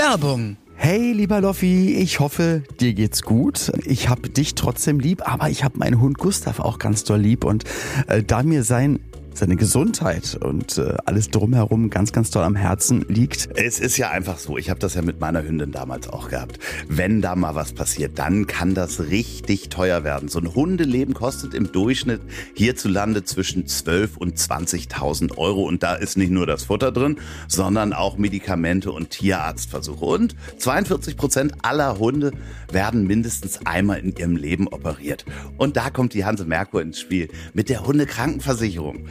Werbung. Hey, lieber Loffi, ich hoffe, dir geht's gut. Ich hab dich trotzdem lieb, aber ich hab meinen Hund Gustav auch ganz doll lieb und äh, da mir sein seine Gesundheit und äh, alles drumherum ganz, ganz toll am Herzen liegt. Es ist ja einfach so, ich habe das ja mit meiner Hündin damals auch gehabt. Wenn da mal was passiert, dann kann das richtig teuer werden. So ein Hundeleben kostet im Durchschnitt hierzulande zwischen 12 und 20.000 Euro. Und da ist nicht nur das Futter drin, sondern auch Medikamente und Tierarztversuche. Und 42 Prozent aller Hunde werden mindestens einmal in ihrem Leben operiert. Und da kommt die Hanse Merkur ins Spiel mit der Hundekrankenversicherung.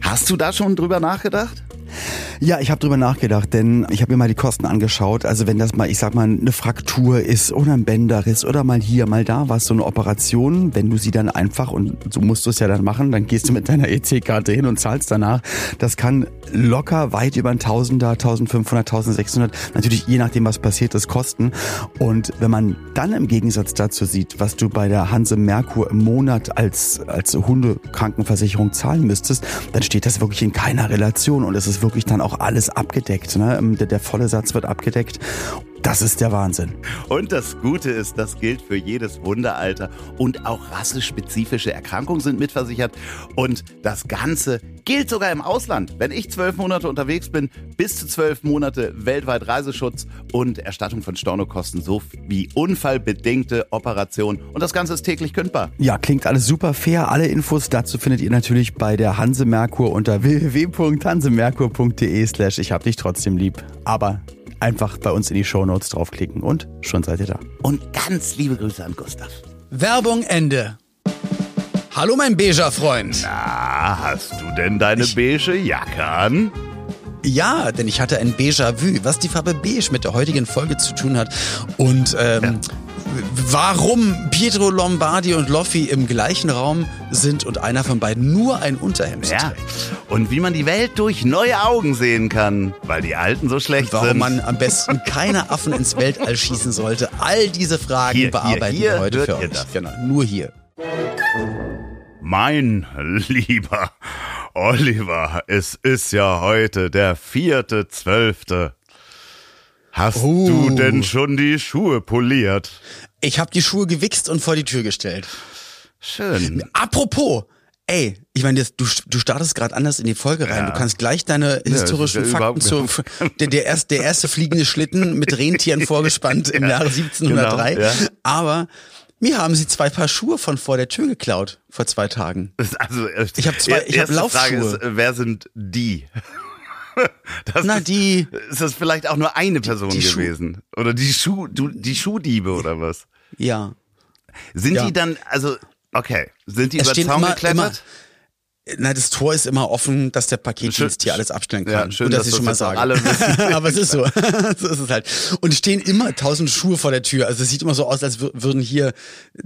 Hast du da schon drüber nachgedacht? Ja, ich habe drüber nachgedacht, denn ich habe mir mal die Kosten angeschaut. Also wenn das mal, ich sag mal, eine Fraktur ist oder ein Bänderriss oder mal hier, mal da, was so eine Operation, wenn du sie dann einfach, und so musst du es ja dann machen, dann gehst du mit deiner EC-Karte hin und zahlst danach. Das kann locker weit über ein Tausender, 1500, 1600, natürlich je nachdem, was passiert ist, kosten. Und wenn man dann im Gegensatz dazu sieht, was du bei der Hanse Merkur im Monat als, als Hundekrankenversicherung zahlen müsstest, dann steht das wirklich in keiner Relation und es ist wirklich dann auch alles abgedeckt. Ne? Der, der volle Satz wird abgedeckt. Das ist der Wahnsinn. Und das Gute ist, das gilt für jedes Hundealter und auch rassespezifische Erkrankungen sind mitversichert. Und das Ganze gilt sogar im Ausland. Wenn ich zwölf Monate unterwegs bin, bis zu zwölf Monate weltweit Reiseschutz und Erstattung von Stornokosten sowie unfallbedingte Operationen. Und das Ganze ist täglich kündbar. Ja, klingt alles super fair. Alle Infos dazu findet ihr natürlich bei der Hanse Merkur unter www.hansemerkur.de slash ich hab dich trotzdem lieb. Aber einfach bei uns in die Shownotes draufklicken und schon seid ihr da. Und ganz liebe Grüße an Gustav. Werbung Ende. Hallo mein beiger Freund. Na, hast du denn deine ich beige Jacke an? Ja, denn ich hatte ein Déjà-vu, was die Farbe beige mit der heutigen Folge zu tun hat. Und ähm, ja warum Pietro Lombardi und Loffi im gleichen Raum sind und einer von beiden nur ein Unterhemd ja. trägt. Und wie man die Welt durch neue Augen sehen kann, weil die alten so schlecht warum sind. Warum man am besten keine Affen ins Weltall schießen sollte. All diese Fragen hier, bearbeiten hier, hier wir heute für euch. Genau, nur hier. Mein lieber Oliver, es ist ja heute der vierte Zwölfte. Hast oh. du denn schon die Schuhe poliert? Ich habe die Schuhe gewichst und vor die Tür gestellt. Schön. Apropos, ey, ich meine, du, du startest gerade anders in die Folge rein. Ja. Du kannst gleich deine historischen ja, Fakten zu der, der, erste, der erste fliegende Schlitten mit Rentieren vorgespannt im Jahre 1703. Genau, ja. Aber mir haben sie zwei Paar Schuhe von vor der Tür geklaut vor zwei Tagen. Also ich habe zwei, ich habe Laufschuhe. Frage ist, wer sind die? Das Na, ist, die. Ist das vielleicht auch nur eine Person die, die gewesen? Schuh oder die Schuh, du, die Schuhdiebe oder was? Ja. Sind ja. die dann, also, okay, sind die es über Zaun geklettert? Immer, na, das Tor ist immer offen, dass der Paketdienst hier alles abstellen kann. Ja, schön, und dass, dass ich schon mal sage. Alle wissen. Aber es ist so. so ist es halt. Und stehen immer tausend Schuhe vor der Tür. Also es sieht immer so aus, als würden hier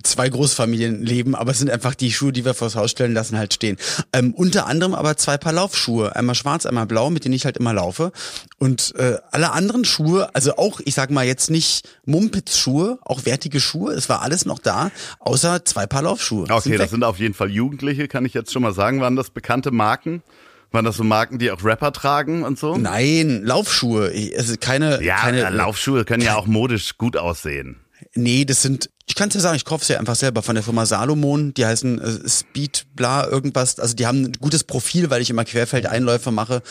zwei Großfamilien leben, aber es sind einfach die Schuhe, die wir vors Haus stellen lassen, halt stehen. Ähm, unter anderem aber zwei Paar Laufschuhe. Einmal schwarz, einmal blau, mit denen ich halt immer laufe. Und äh, alle anderen Schuhe, also auch, ich sag mal jetzt nicht Mumpitz-Schuhe, auch wertige Schuhe, es war alles noch da, außer zwei Paar Laufschuhe. Okay, sind das sind auf jeden Fall Jugendliche, kann ich jetzt schon mal sagen, waren waren das bekannte Marken? Waren das so Marken, die auch Rapper tragen und so? Nein, Laufschuhe. Es keine, ja, keine, Laufschuhe können ja auch modisch gut aussehen. Nee, das sind, ich kann es ja sagen, ich kaufe es ja einfach selber von der Firma Salomon. Die heißen äh, Speed, bla, irgendwas. Also die haben ein gutes Profil, weil ich immer Querfeldeinläufe mache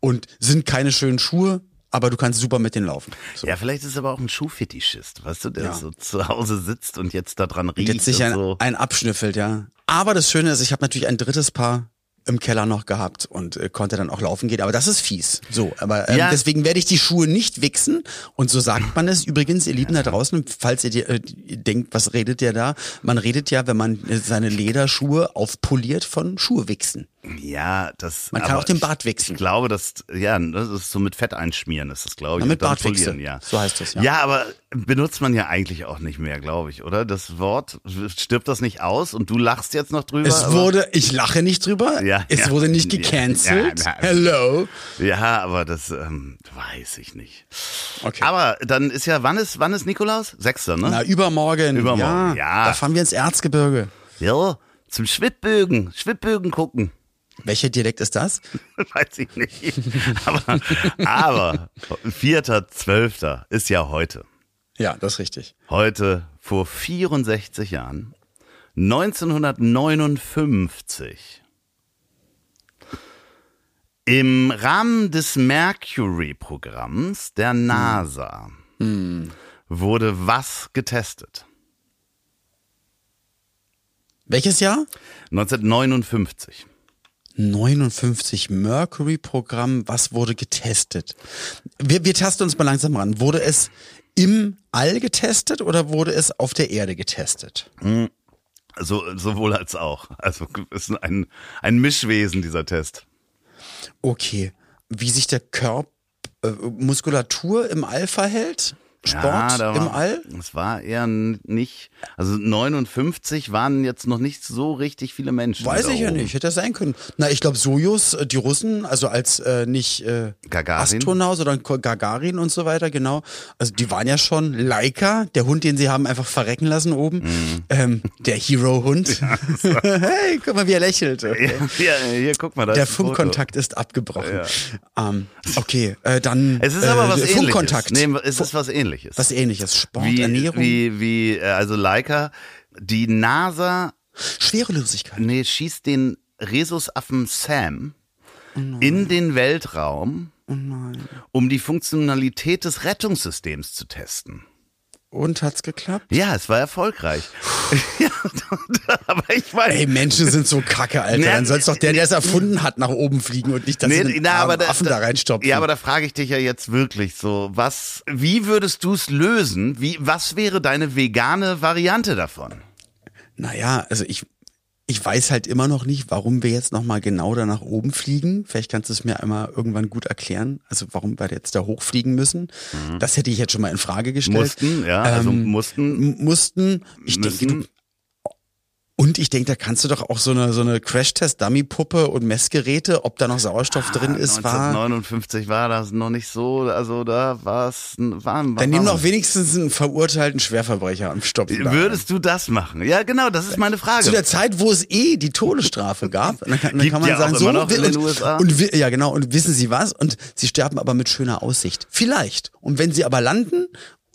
und sind keine schönen Schuhe, aber du kannst super mit denen laufen. So. Ja, vielleicht ist es aber auch ein Schuhfetischist, weißt du, der ja. so zu Hause sitzt und jetzt da dran riecht. Und jetzt sich ein, so. ein abschnüffelt, ja. Aber das Schöne ist, ich habe natürlich ein drittes Paar im Keller noch gehabt und äh, konnte dann auch laufen gehen. Aber das ist fies. So, aber ähm, ja. deswegen werde ich die Schuhe nicht wichsen. Und so sagt man es übrigens, ihr Lieben da draußen, falls ihr äh, denkt, was redet der da? Man redet ja, wenn man seine Lederschuhe aufpoliert von Schuhe wichsen. Ja, das. Man kann auch den Bart wechseln. Ich glaube, das, ja, das ist so mit Fett einschmieren, ist das, glaube ich. Ja, mit Bart wechseln, ja. So heißt das, ja. Ja, aber benutzt man ja eigentlich auch nicht mehr, glaube ich, oder? Das Wort, stirbt das nicht aus und du lachst jetzt noch drüber? Es wurde, ich lache nicht drüber. Ja. Es ja, wurde nicht gecancelt. Ja, Hello. Ja, aber das, ähm, weiß ich nicht. Okay. Aber dann ist ja, wann ist, wann ist Nikolaus? Sechster, ne? Na, übermorgen. Übermorgen, ja. ja. Da fahren wir ins Erzgebirge. Ja, zum Schwibbögen, Schwibbögen gucken. Welcher Dialekt ist das? Weiß ich nicht. Aber, aber 4.12. ist ja heute. Ja, das ist richtig. Heute vor 64 Jahren, 1959. Im Rahmen des Mercury-Programms der NASA wurde was getestet? Welches Jahr? 1959. 59 Mercury-Programm. Was wurde getestet? Wir, wir tasten uns mal langsam ran. Wurde es im All getestet oder wurde es auf der Erde getestet? So, sowohl als auch. Also ist ein, ein Mischwesen, dieser Test. Okay. Wie sich der Körper, äh, Muskulatur im All verhält? Sport im war, All? Es war eher nicht, also 59 waren jetzt noch nicht so richtig viele Menschen. Weiß ich ja oben. nicht, hätte das sein können. Na, ich glaube, Sojus, äh, die Russen, also als äh, nicht äh, Gagarin. Astronaut, sondern Gagarin und so weiter, genau. Also die waren ja schon Laika, der Hund, den sie haben einfach verrecken lassen oben. Mhm. Ähm, der Hero-Hund. hey, guck mal, wie er lächelt. Okay. Ja, hier, hier, guck mal, da Der. Funkkontakt ist abgebrochen. Ähm, okay, äh, dann Es ist aber äh, was ähnliches. Funkkontakt. Nee, es ist was ähnliches. Was ähnliches. Sport, wie, Ernährung, wie, wie, äh, also Leica, die NASA, Schwerelosigkeit. nee, schießt den Rhesusaffen Sam Oh in den Weltraum, um die Funktionalität des Rettungssystems zu testen. Und hat's geklappt? Ja, es war erfolgreich. ja, aber ich meine, Ey, Menschen sind so kacke, Alter. Nee, Dann soll's doch der, der es erfunden hat, nach oben fliegen und nicht, dass sie den armen da- Affen da reinstopfen. Ja, aber da frage ich dich ja jetzt wirklich so, was, wie würdest du es lösen? Wie, was wäre deine vegane Variante davon? Naja, also ich, ich weiß halt immer noch nicht, warum wir jetzt nochmal genau da nach oben fliegen. Vielleicht kannst du es mir einmal irgendwann gut erklären. Also warum wir jetzt da hochfliegen müssen. Das hätte ich jetzt schon mal in Frage gestellt. Mhm. Mussten, ja, also Ähm, mussten. M- mussten. Ich denke, Müssen. du, und ich denke, da kannst du doch auch so eine, so eine Crash-Test-Dummy-Puppe und Messgeräte, ob da noch Sauerstoff drin ist, war. 1959 war das noch nicht so, also da war es, waren, Dann nimm doch wenigstens einen verurteilten Schwerverbrecher am rein. Würdest du das machen? Ja, genau, das ist meine Frage. Zu der Zeit, wo es eh die Todesstrafe gab, dann kann, dann kann man ja sagen, so noch und, und ja genau und wissen Sie was und Sie sterben aber mit schöner Aussicht. Vielleicht. Und wenn Sie aber landen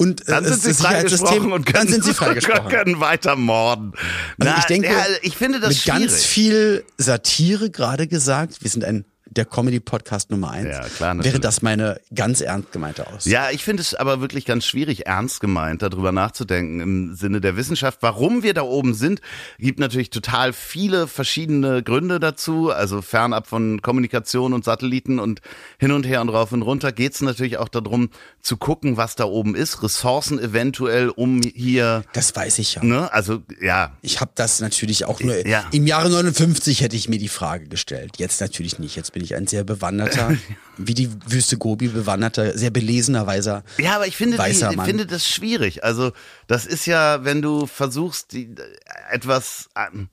und äh, dann sind sie freigesprochen und können, dann sind Sie freigesprochen. können weiter morden. Also Na, ich denke, ja, ich finde das mit schwierig. ganz viel Satire gerade gesagt. Wir sind ein der Comedy-Podcast Nummer eins. Ja, klar, natürlich. wäre das meine ganz ernst gemeinte Aussage. Ja, ich finde es aber wirklich ganz schwierig, ernst gemeint, darüber nachzudenken im Sinne der Wissenschaft. Warum wir da oben sind, gibt natürlich total viele verschiedene Gründe dazu. Also fernab von Kommunikation und Satelliten und hin und her und rauf und runter geht es natürlich auch darum, zu gucken, was da oben ist. Ressourcen eventuell, um hier, Das weiß ich ja. ne, also ja, Ich habe das natürlich auch nur Ja. im Jahre 59 hätte ich mir die Frage gestellt. Jetzt natürlich nicht. Jetzt bin ich ein sehr bewanderter, wie die Wüste Gobi bewanderter, sehr belesener weiser. Ja, aber ich finde, die, ich finde das schwierig. Also das ist ja, wenn du versuchst, die, etwas ähm,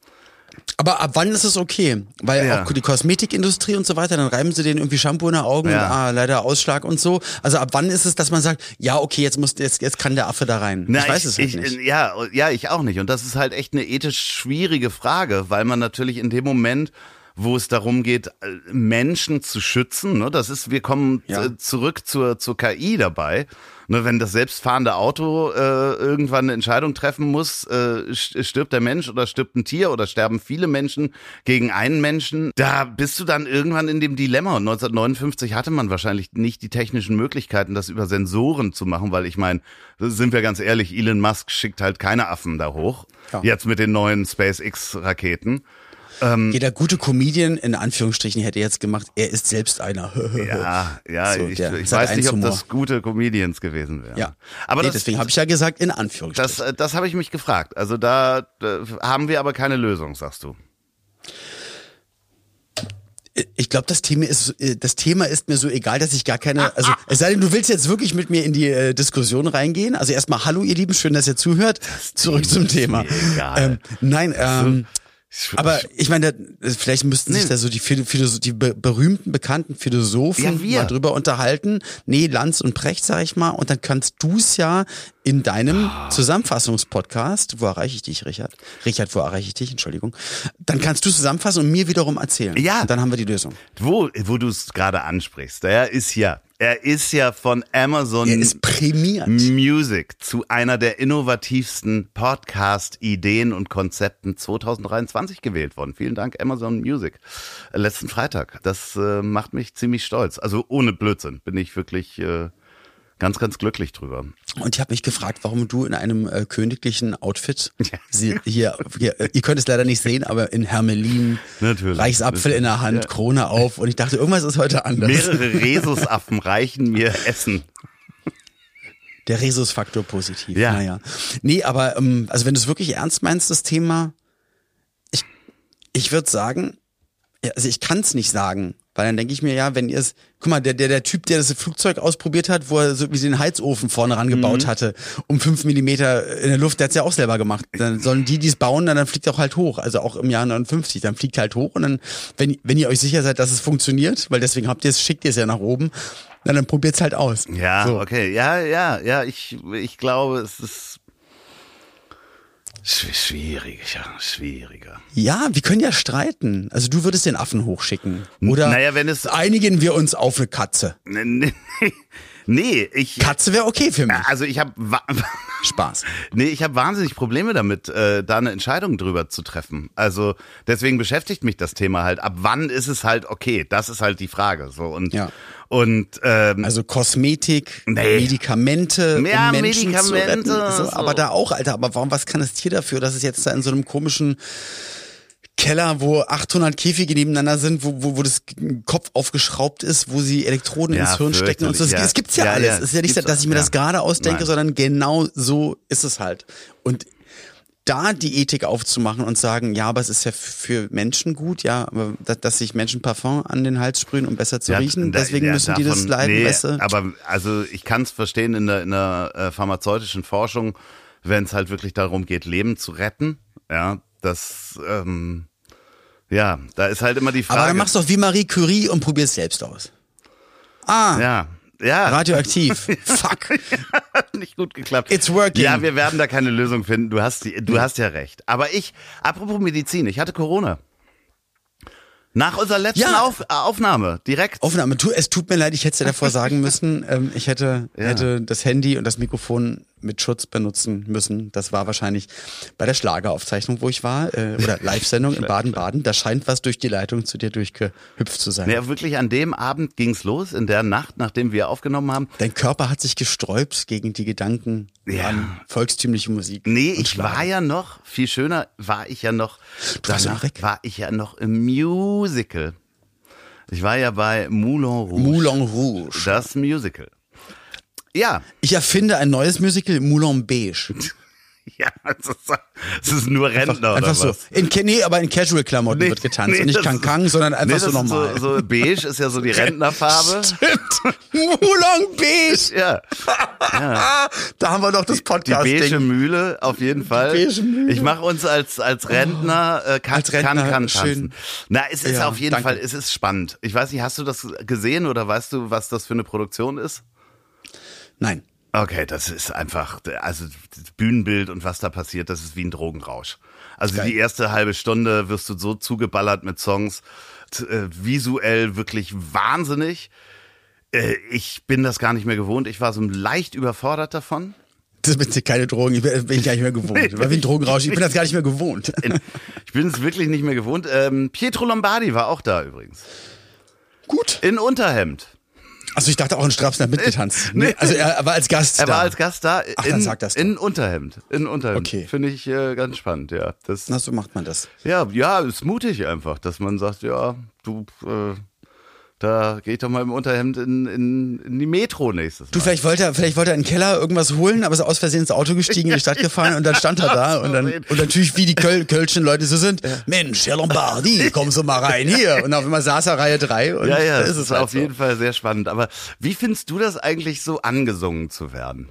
Aber ab wann ist es okay? Weil Ja. auch die Kosmetikindustrie und so weiter, dann reiben sie denen irgendwie Shampoo in den Augen Ja. und ah, leider Ausschlag und so. Also ab wann ist es, dass man sagt, ja, okay, jetzt muss jetzt, jetzt kann der Affe da rein. Na, ich weiß es halt ich, nicht. Ja, ja, ich auch nicht. Und das ist halt echt eine ethisch schwierige Frage, weil man natürlich in dem Moment, wo es darum geht, äh, Menschen zu schützen, ne, das ist, wir kommen Ja. äh, zurück zur, zur KI dabei. Ne, wenn das selbstfahrende Auto äh, irgendwann eine Entscheidung treffen muss, äh, st- stirbt der Mensch oder stirbt ein Tier oder sterben viele Menschen gegen einen Menschen, da bist du dann irgendwann in dem Dilemma. Und 1959 hatte man wahrscheinlich nicht die technischen Möglichkeiten, das über Sensoren zu machen, weil ich meine, sind wir ganz ehrlich, Elon Musk schickt halt keine Affen da hoch. Ja. Jetzt mit den neuen SpaceX-Raketen. Jeder gute Comedian, in Anführungsstrichen, hätte jetzt gemacht, er ist selbst einer. Ja, ja, So, ich, ich weiß nicht, ob Sat.1-Humor. das gute Comedians gewesen wären. Ja. aber nee, das, deswegen habe ich ja gesagt, in Anführungsstrichen. das, das habe ich mich gefragt. Also da, da haben wir aber keine Lösung, sagst du. Ich glaube, das Thema ist äh, das Thema ist mir so egal, dass ich gar keine. Also es sei denn, du willst jetzt wirklich mit mir in die äh, Diskussion reingehen. Also erstmal Hallo, ihr Lieben, schön, dass ihr zuhört. Zurück zum Thema. egal. Ähm, nein, ähm, Aber ich meine, da- vielleicht müssten sich Nee. da so die, Philo- Philosoph die be berühmten, bekannten Philosophen Ja, mal drüber unterhalten. Nee, Lanz und Precht, sag ich mal. Und dann kannst du es ja in deinem Ah. Zusammenfassungspodcast, wo erreiche ich dich, Richard? Richard, wo erreiche ich dich? Entschuldigung. Dann kannst du zusammenfassen und mir wiederum erzählen. Ja. Und dann haben wir die Lösung. Wo, wo du es gerade ansprichst, er ist ja, er ist ja von Amazon. Music zu einer der innovativsten Podcast-Ideen und Konzepten 2023 gewählt worden. Vielen Dank, Amazon Music. Letzten Freitag. Das äh, macht mich ziemlich stolz. Also ohne Blödsinn bin ich wirklich äh, ganz, ganz glücklich drüber. Und ich habe mich gefragt, warum du in einem äh, königlichen Outfit sie, hier, hier, ihr könnt es leider nicht sehen, aber in Hermelin, Natürlich. Reichsapfel in der Hand, Krone auf. Und ich dachte, irgendwas ist heute anders. Mehrere Rhesusaffen reichen mir Essen. Der Rhesusfaktor positiv. Ja. Naja. Nee, aber ähm, also wenn du es wirklich ernst meinst, das Thema, ich, ich würde sagen, ja, also ich kann es nicht sagen, weil dann denke ich mir, ja, wenn ihr es, guck mal, der, der, der Typ, der das Flugzeug ausprobiert hat, wo er so wie sie den Heizofen vorne rangebaut Mhm. hatte, um fünf Millimeter in der Luft, der hat's ja auch selber gemacht. Dann sollen die, die es bauen, dann, dann fliegt er auch halt hoch. Also auch im Jahr 59, dann fliegt halt hoch und dann, wenn, wenn ihr euch sicher seid, dass es funktioniert, weil deswegen habt ihr es, schickt ihr es ja nach oben, na, dann probiert's halt aus. Ja, So. okay. Ja, ja, ja, ich, ich glaube, es ist schwierig, ja, schwieriger. Ja, wir können ja streiten. Also du würdest den Affen hochschicken. Oder Naja, wenn es- einigen wir uns auf eine Katze. Nee, nee, nee ich. Katze wäre okay für mich. Also ich habe Spaß. nee, ich habe wahnsinnig Probleme damit, äh, da eine Entscheidung drüber zu treffen. Also deswegen beschäftigt mich das Thema halt. Ab wann ist es halt okay? Das ist halt die Frage. So und Ja. und ähm, Also Kosmetik, Nee. Medikamente, Ja, um Menschen Medikamente, zu retten. So, so. Aber da auch, Alter. Aber warum, was kann das Tier dafür, dass es jetzt da in so einem komischen Keller, wo 800 Käfige nebeneinander sind, wo, wo, wo das Kopf aufgeschraubt ist, wo sie Elektroden Ja, ins Hirn stecken und so. Das, ja. gibt's ja, Ja, alles. Es ist ja nicht, dass ich mir das gerade ausdenke, Nein. sondern genau so ist es halt. Und da die Ethik aufzumachen und sagen, ja, aber es ist ja für Menschen gut, ja, dass, sich Menschen Parfum an den Hals sprühen, um besser zu Ja, riechen, deswegen ja, müssen die das davon- leiden, nee, weißt du? Aber also ich kann es verstehen in der, in der äh, pharmazeutischen Forschung, wenn es halt wirklich darum geht, Leben zu retten. Ja, das ähm, ja, da ist halt immer die Frage. Aber dann machst du doch wie Marie Curie und probier's selbst aus. Ah, ja, ja, radioaktiv. Fuck. hat nicht gut geklappt. It's working. Ja, wir werden da keine Lösung finden. Du hast die, du hast ja recht. Aber ich, apropos Medizin, ich hatte Corona. Nach unserer letzten Ja. Auf, Aufnahme, direkt. Aufnahme. Tu, es tut mir leid, ich hätte es dir davor sagen müssen. Ähm, ich hätte, Ja. hätte das Handy und das Mikrofon mit Schutz benutzen müssen. Das war wahrscheinlich bei der Schlageraufzeichnung, wo ich war, äh, oder Live-Sendung in Baden-Baden. Da scheint was durch die Leitung zu dir durchgehüpft zu sein. Ja, wirklich an dem Abend ging's los, in der Nacht, nachdem wir aufgenommen haben. Dein Körper hat sich gesträubt gegen die Gedanken Ja. an volkstümliche Musik. Nee, ich Schlager. war ja noch, viel schöner war ich ja noch, Du danach weg. war ich ja noch im Musical. Ich war ja bei Moulin Rouge. Moulin Rouge. Das Musical. Ja, Ich erfinde ein neues Musical, Moulin Beige. ja, es ist, es ist nur Rentner Einfach oder so. was? In, Ca- nee, aber in Casual-Klamotten Nee, wird getanzt. nee, und nicht das ist- Kang sondern einfach nee, so normal. So, so beige ist ja so die Rentnerfarbe. Stimmt. Moulin Beige. Ja, Da haben wir doch das die beige Podcast-Ding. Mühle auf jeden Fall. beige Mühle. Ich mache uns als als Rentner äh, kann, Als Rentner, kann, kann schön. tanzen. Na, es ist Ja, auf jeden danke. Fall, es ist spannend. Ich weiß nicht, hast du das gesehen oder weißt du, was das für eine Produktion ist? Nein. Okay, das ist einfach, also das Bühnenbild und was da passiert, das ist wie ein Drogenrausch. Also Geil. die erste halbe Stunde wirst du so zugeballert mit Songs, äh, visuell wirklich wahnsinnig. Äh, ich bin das gar nicht mehr gewohnt. Ich war so leicht überfordert davon. Das bitte keine Drogen. Ich bin, bin ich gar nicht mehr gewohnt. War wie ein Drogenrausch. Ich bin das gar nicht mehr gewohnt. Ich bin es wirklich nicht mehr gewohnt. Ähm, Pietro Lombardi war auch da übrigens. Gut. In Unterhemd. Also ich dachte auch in Strapsen hat mitgetanzt. Nee, also er war als Gast Er da. war als Gast da Ach, in, dann sag das doch. in Unterhemd. In Unterhemd. Okay. Finde ich äh, ganz spannend, ja. Das, Na, so macht man das. Ja, ja, ist mutig einfach, dass man sagt, ja, du, äh, da geh ich doch mal im Unterhemd in, in, in die Metro nächstes Du, Mal. vielleicht wollte er, vielleicht wollte er in den Keller irgendwas holen, aber ist aus Versehen ins Auto gestiegen, in die Stadt gefahren und dann stand er da und dann, und natürlich wie die Köl Kölschen Leute so sind, Mensch, Herr Lombardi, kommst du mal rein hier. Und auf einmal saß er Reihe drei und ja, ja, ist es ist halt auf so. jeden Fall sehr spannend. Aber wie findest du das eigentlich so angesungen zu werden?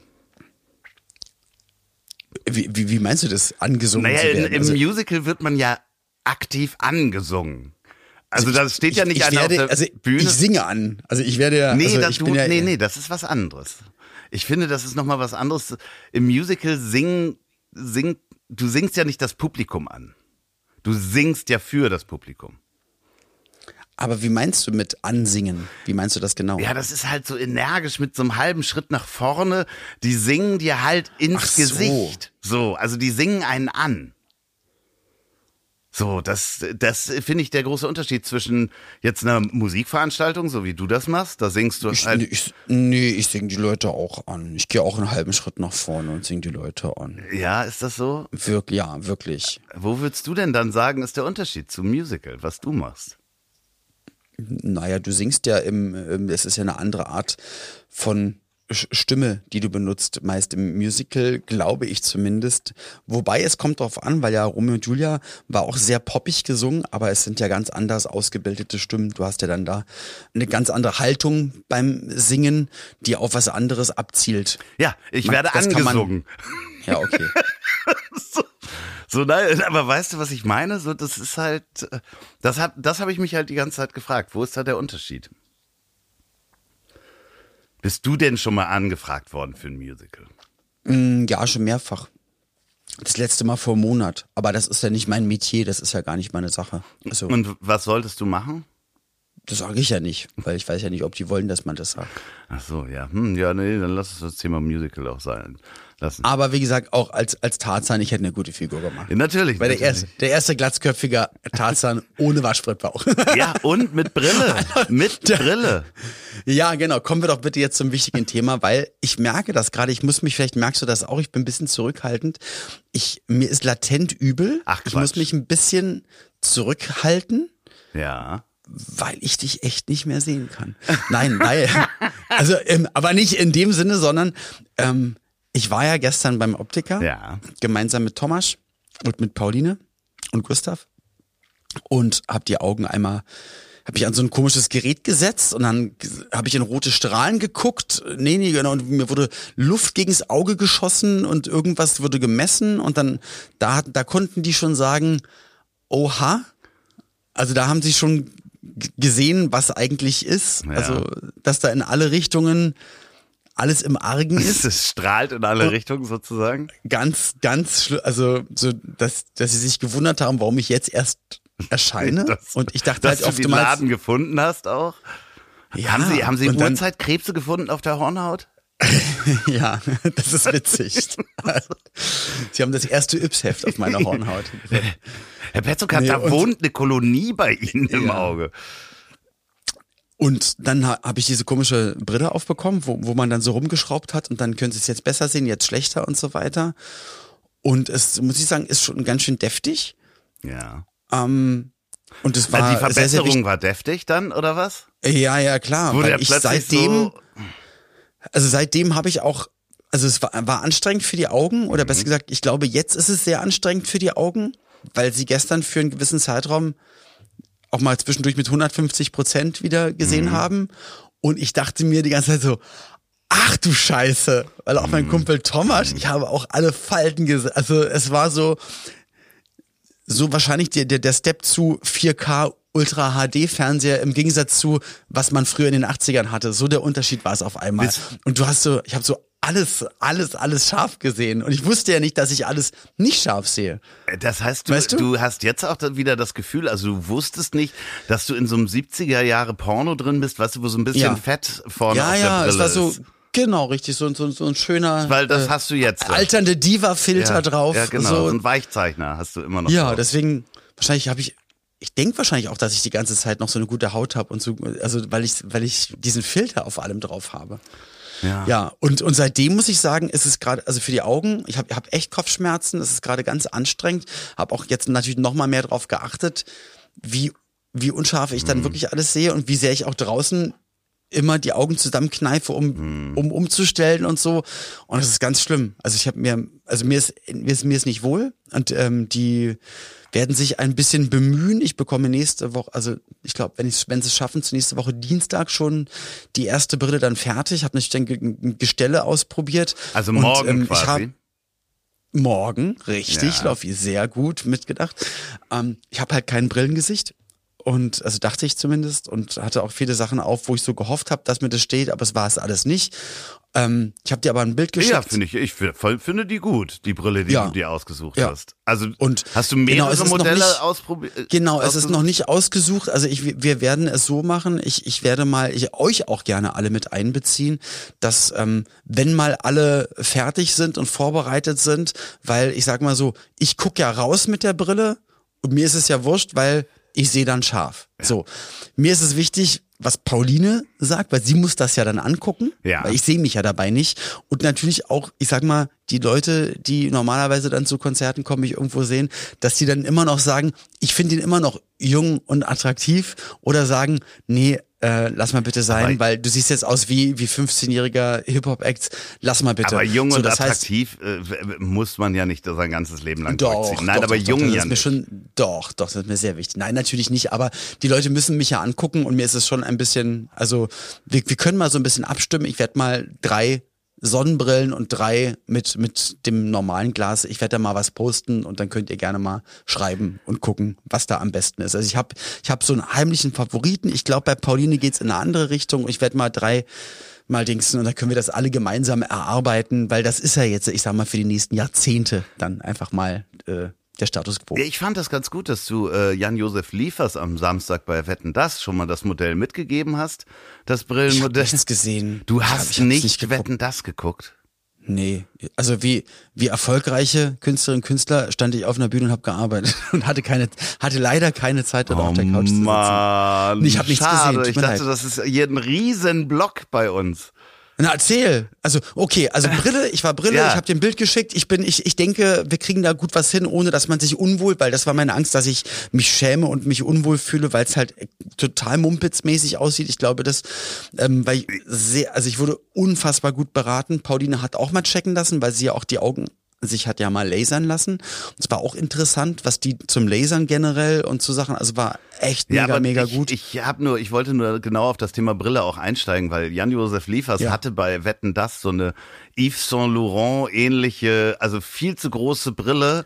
Wie, wie, wie meinst du das, angesungen Naja, zu werden? im Also, Musical wird man ja aktiv angesungen. Also das steht ja nicht ich einer werde, auf der also Bühne. Ich singe an. Also ich werde ja. Nee, also das, du, ja, nee, nee, das ist was anderes. Ich finde, das ist nochmal was anderes. Im Musical singen, sing, du singst ja nicht das Publikum an. Du singst ja für das Publikum. Aber wie meinst du mit ansingen? Wie meinst du das genau? Ja, das ist halt so energisch mit so einem halben Schritt nach vorne. Die singen dir halt ins so. Gesicht. So, also die singen einen an. So, das, das finde ich der große Unterschied zwischen jetzt einer Musikveranstaltung, so wie du das machst, da singst du Ich, halt. ich, nee, ich singe die Leute auch an. Ich gehe auch einen halben Schritt nach vorne und singe die Leute an. Ja, ist das so? Wirklich, ja, wirklich. Wo würdest du denn dann sagen, ist der Unterschied zum Musical, was du machst? Naja, du singst ja im, im es ist ja eine andere Art von Stimme, die du benutzt, meist im Musical, glaube ich zumindest. Wobei es kommt drauf an, weil ja Romeo und Julia war auch sehr poppig gesungen, aber es sind ja ganz anders ausgebildete Stimmen. Du hast ja dann da eine ganz andere Haltung beim Singen, die auf was anderes abzielt. Ja, ich Man- werde man- angesungen. Ja, okay. So, nein, aber weißt du, was ich meine? So, das ist halt, äh, das hat, das habe ich mich halt die ganze Zeit gefragt. Wo ist da der Unterschied? Bist du denn schon mal angefragt worden für ein Musical? Mm, Ja, schon mehrfach. Das letzte Mal vor einem Monat. Aber das ist ja nicht mein Metier, das ist ja gar nicht meine Sache. Also, Und was solltest du machen? Das sage ich ja nicht, weil ich weiß ja nicht, ob die wollen, dass man das sagt. Ach so, ja. Hm, ja, nee, dann lass es das Thema Musical auch sein. Lassen. Aber wie gesagt, auch als, als Tarzan, ich hätte eine gute Figur gemacht. Ja, natürlich. Weil der natürlich. erste, der erste glatzköpfige Tarzan ohne Waschbrettbauch. Ja, und mit Brille. mit Brille. ja, genau. Kommen wir doch bitte jetzt zum wichtigen Thema, weil ich merke das gerade. Ich muss mich, vielleicht merkst du das auch, ich bin ein bisschen zurückhaltend. Ich, mir ist latent übel. Ach, ich muss Quatsch. mich ein bisschen zurückhalten. Ja. Weil ich dich echt nicht mehr sehen kann. Nein, weil, also, ähm, aber nicht in dem Sinne, sondern ähm, ich war ja gestern beim Optiker, Ja. gemeinsam mit Thomas und mit Pauline und Gustav und habe die Augen einmal habe ich an so ein komisches Gerät gesetzt und dann habe ich in rote Strahlen geguckt. Nee, nee, genau. Und mir wurde Luft gegens Auge geschossen und irgendwas wurde gemessen und dann, da, da konnten die schon sagen, oha. Also da haben sie schon gesehen, was eigentlich ist. Ja. Also, dass da in alle Richtungen alles im Argen ist. Es strahlt in alle Richtungen sozusagen. ganz, ganz. Also, so, dass, dass sie sich gewundert haben, warum ich jetzt erst erscheine. Das- und ich dachte dass halt du den oftmals. Laden gefunden hast auch. Ja, haben Sie, haben Sie Uhrzeitkrebse gefunden auf der Hornhaut? Ja, das ist witzig. Sie haben das erste Yps-Heft auf meiner Hornhaut. Herr Petzokat, Nee, da wohnt eine Kolonie bei Ihnen im Ja. Auge. Und dann ha habe ich diese komische Brille aufbekommen, wo, wo man dann so rumgeschraubt hat und dann können Sie es jetzt besser sehen, jetzt schlechter und so weiter. Und es, muss ich sagen, ist schon ganz schön deftig. Ja. Ähm, und es war Also die sehr, sehr Verbesserung war deftig dann, oder was? Ja, ja, klar. Wurde weil ich seitdem, so, also seitdem habe ich auch, also es war, war anstrengend für die Augen oder Mhm. besser gesagt, ich glaube, jetzt ist es sehr anstrengend für die Augen, weil sie gestern für einen gewissen Zeitraum auch mal zwischendurch mit 150 Prozent wieder gesehen Mhm. haben. Und ich dachte mir die ganze Zeit so, ach du Scheiße, weil auch Mhm. mein Kumpel Thomas, ich habe auch alle Falten gesehen. Also es war so, so wahrscheinlich der, der, der Step zu 4K Ultra HD Fernseher im Gegensatz zu, was man früher in den 80ern hatte. So der Unterschied war es auf einmal. Und du hast so, ich habe so alles, alles, alles scharf gesehen. Und ich wusste ja nicht, dass ich alles nicht scharf sehe. Das heißt, du, Weißt du? du hast jetzt auch wieder das Gefühl, also du wusstest nicht, dass du in so einem 70er Jahre Porno drin bist, weißt du, wo so ein bisschen Ja. Fett vorne ja, auf der ja, Brille es war so, ist. genau, richtig, so, so, so ein schöner, Weil das äh, hast du jetzt. alternde Diva-Filter ja, drauf. Ja, genau. So. So ein Weichzeichner hast du immer noch. Ja, drauf. deswegen, wahrscheinlich habe ich, ich denke wahrscheinlich auch, dass ich die ganze Zeit noch so eine gute Haut habe und so, also weil ich, weil ich diesen Filter auf allem drauf habe. Ja. Ja, und, und seitdem muss ich sagen, ist es gerade, also für die Augen, ich habe hab echt Kopfschmerzen, das ist gerade ganz anstrengend, habe auch jetzt natürlich noch mal mehr drauf geachtet, wie, wie unscharf ich Mhm. dann wirklich alles sehe und wie sehr ich auch draußen immer die Augen zusammenkneife, um, Mhm. um umzustellen und so. Und das ist ganz schlimm. Also ich habe mir, also mir ist, mir ist, mir ist nicht wohl und ähm, die werden sich ein bisschen bemühen. Ich bekomme nächste Woche, also ich glaube, wenn ich wenn sie es schaffen, zur nächste Woche Dienstag schon die erste Brille dann fertig. Habe natürlich dann Ge- Ge- Gestelle ausprobiert. Also Und, morgen ähm, ich quasi. hab- morgen, richtig, Ja. laufe ich sehr gut mitgedacht. Ähm, ich habe halt kein Brillengesicht. Und also dachte ich zumindest und hatte auch viele Sachen auf, wo ich so gehofft habe, dass mir das steht, aber es war es alles nicht. Ähm, ich habe dir aber ein Bild geschickt. Ja, finde ich, ich finde die gut, die Brille, die Ja. du dir ausgesucht Ja. hast. Also Und hast du genau, mehrere noch Modelle ausprobiert? Genau, es ist noch nicht ausgesucht. Also ich, wir werden es so machen. Ich, ich werde mal ich, euch auch gerne alle mit einbeziehen, dass ähm, wenn mal alle fertig sind und vorbereitet sind, weil ich sag mal so, ich guck ja raus mit der Brille und mir ist es ja wurscht, weil ich sehe dann scharf. So, mir ist es wichtig, was Pauline sagt, weil sie muss das ja dann angucken, Ja. weil ich sehe mich ja dabei nicht. Und natürlich auch, ich sag mal, die Leute, die normalerweise dann zu Konzerten kommen, mich irgendwo sehen, dass die dann immer noch sagen, ich finde ihn immer noch jung und attraktiv oder sagen, nee, äh, lass mal bitte sein, Aber- weil du siehst jetzt aus wie, wie 15-jähriger Hip-Hop-Acts, lass mal bitte. Aber jung so, und das heißt, attraktiv äh, muss man ja nicht sein ganzes Leben lang doch, durchziehen. Nein, doch, aber doch, jung doch, das ja ist mir nicht. schon, doch, doch, das ist mir sehr wichtig. Nein, natürlich nicht, aber die Leute müssen mich ja angucken und mir ist es schon ein bisschen, also wir, wir können mal so ein bisschen abstimmen. Ich werde mal drei Sonnenbrillen und drei mit, mit dem normalen Glas. Ich werde da mal was posten und dann könnt ihr gerne mal schreiben und gucken, was da am besten ist. Also ich habe ich hab so einen heimlichen Favoriten. Ich glaube, bei Pauline geht's in eine andere Richtung. Ich werde mal drei mal dingsen und dann können wir das alle gemeinsam erarbeiten, weil das ist ja jetzt, ich sag mal, für die nächsten Jahrzehnte dann einfach mal äh, der Status quo. Ich fand das ganz gut, dass du äh, Jan-Josef Liefers am Samstag bei Wetten das schon mal das Modell mitgegeben hast. Das Ich habe Brillenmodell. nichts gesehen. Du Ich hab- hast ich nicht, geguckt. Wetten das geguckt. Nee, also wie wie erfolgreiche Künstlerinnen und Künstler stand ich auf einer Bühne und habe gearbeitet und hatte keine hatte leider keine Zeit dort auf der Couch zu sitzen. Oh Mann, Ich hab nichts gesehen, Ich dachte, leid. das ist hier ein riesen Block bei uns. Na erzähl. Also okay, also Brille, ich war Brille, Ja. ich habe dir ein Bild geschickt. Ich bin ich ich denke, wir kriegen da gut was hin, ohne dass man sich unwohl, weil das war meine Angst, dass ich mich schäme und mich unwohl fühle, weil es halt total mumpitzmäßig aussieht. Ich glaube, das ähm, weil ich sehr also ich wurde unfassbar gut beraten. Pauline hat auch mal checken lassen, weil sie ja auch die Augen sich hat ja mal lasern lassen. Und es war auch interessant, was die zum Lasern generell und zu Sachen, also war echt mega, ja, aber mega ich, gut. Ich habe nur, ich wollte nur genau auf das Thema Brille auch einsteigen, weil Jan-Josef Liefers Ja. hatte bei Wetten das so eine Yves Saint Laurent ähnliche, also viel zu große Brille.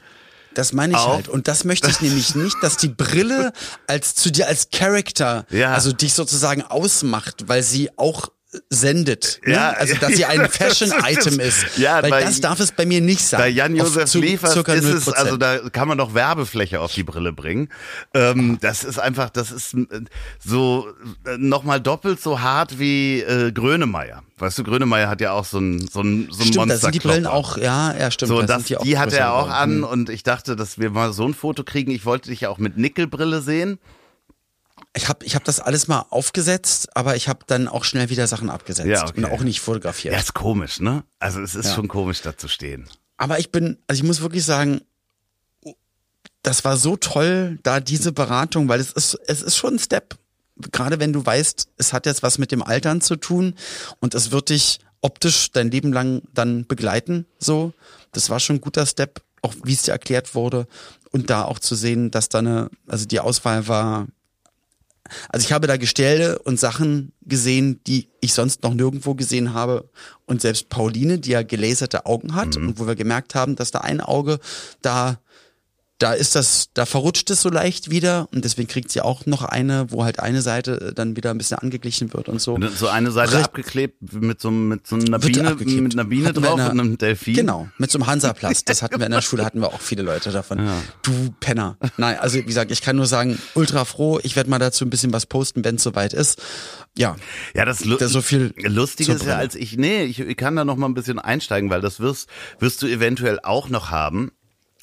Das meine ich auf. halt. Und das möchte ich nämlich nicht, dass die Brille als zu dir als Charakter, Ja. also dich sozusagen ausmacht, weil sie auch sendet. Ne? Ja. Also dass sie ein Fashion-Item ist. Ja, weil das darf es bei mir nicht sein. Bei Jan-Josef Liefers ist es, 0%. also da kann man noch Werbefläche auf die Brille bringen. Ähm, das ist einfach, das ist äh, so äh, nochmal doppelt so hart wie äh, Grönemeyer. Weißt du, Grönemeyer hat ja auch so ein, so ein, so ein Stimmt, da Monster. sind die Brillen auch, ja, ja, stimmt. So, da das, sind die, hatte er auch an geworden. und ich dachte, dass wir mal so ein Foto kriegen. Ich wollte dich ja auch mit Nickelbrille sehen. Ich habe ich hab das alles mal aufgesetzt, aber ich habe dann auch schnell wieder Sachen abgesetzt Ja, okay. und auch nicht fotografiert. Ja, ist komisch, ne? Also es ist Ja. schon komisch, da zu stehen. Aber ich bin, also ich muss wirklich sagen, das war so toll, da diese Beratung, weil es ist, es ist schon ein Step. Gerade wenn du weißt, es hat jetzt was mit dem Altern zu tun und es wird dich optisch dein Leben lang dann begleiten, so. Das war schon ein guter Step, auch wie es dir erklärt wurde und da auch zu sehen, dass da eine, also die Auswahl war, also ich habe da Gestelle und Sachen gesehen, die ich sonst noch nirgendwo gesehen habe. Und selbst Pauline, die ja gelaserte Augen hat und wo wir gemerkt haben, dass da ein Auge da, da ist das, da verrutscht es so leicht wieder und deswegen kriegt sie auch noch eine, wo halt eine Seite dann wieder ein bisschen angeglichen wird und so. Und so eine Seite Recht- abgeklebt mit so, mit so einer Biene, mit einer Biene Hatten drauf in und einer- einem Delfin. Genau, mit so einem Hansaplast. Das hatten wir in der Schule, hatten wir auch viele Leute davon. Du Penner. Nein, also wie gesagt, ich kann nur sagen, ultra froh. Ich werde mal dazu ein bisschen was posten, wenn es soweit ist. Ja, Ja, das, Lu Da so viel Lustige ist ja, als ich, nee, ich, ich kann da noch mal ein bisschen einsteigen, weil das wirst, wirst du eventuell auch noch haben,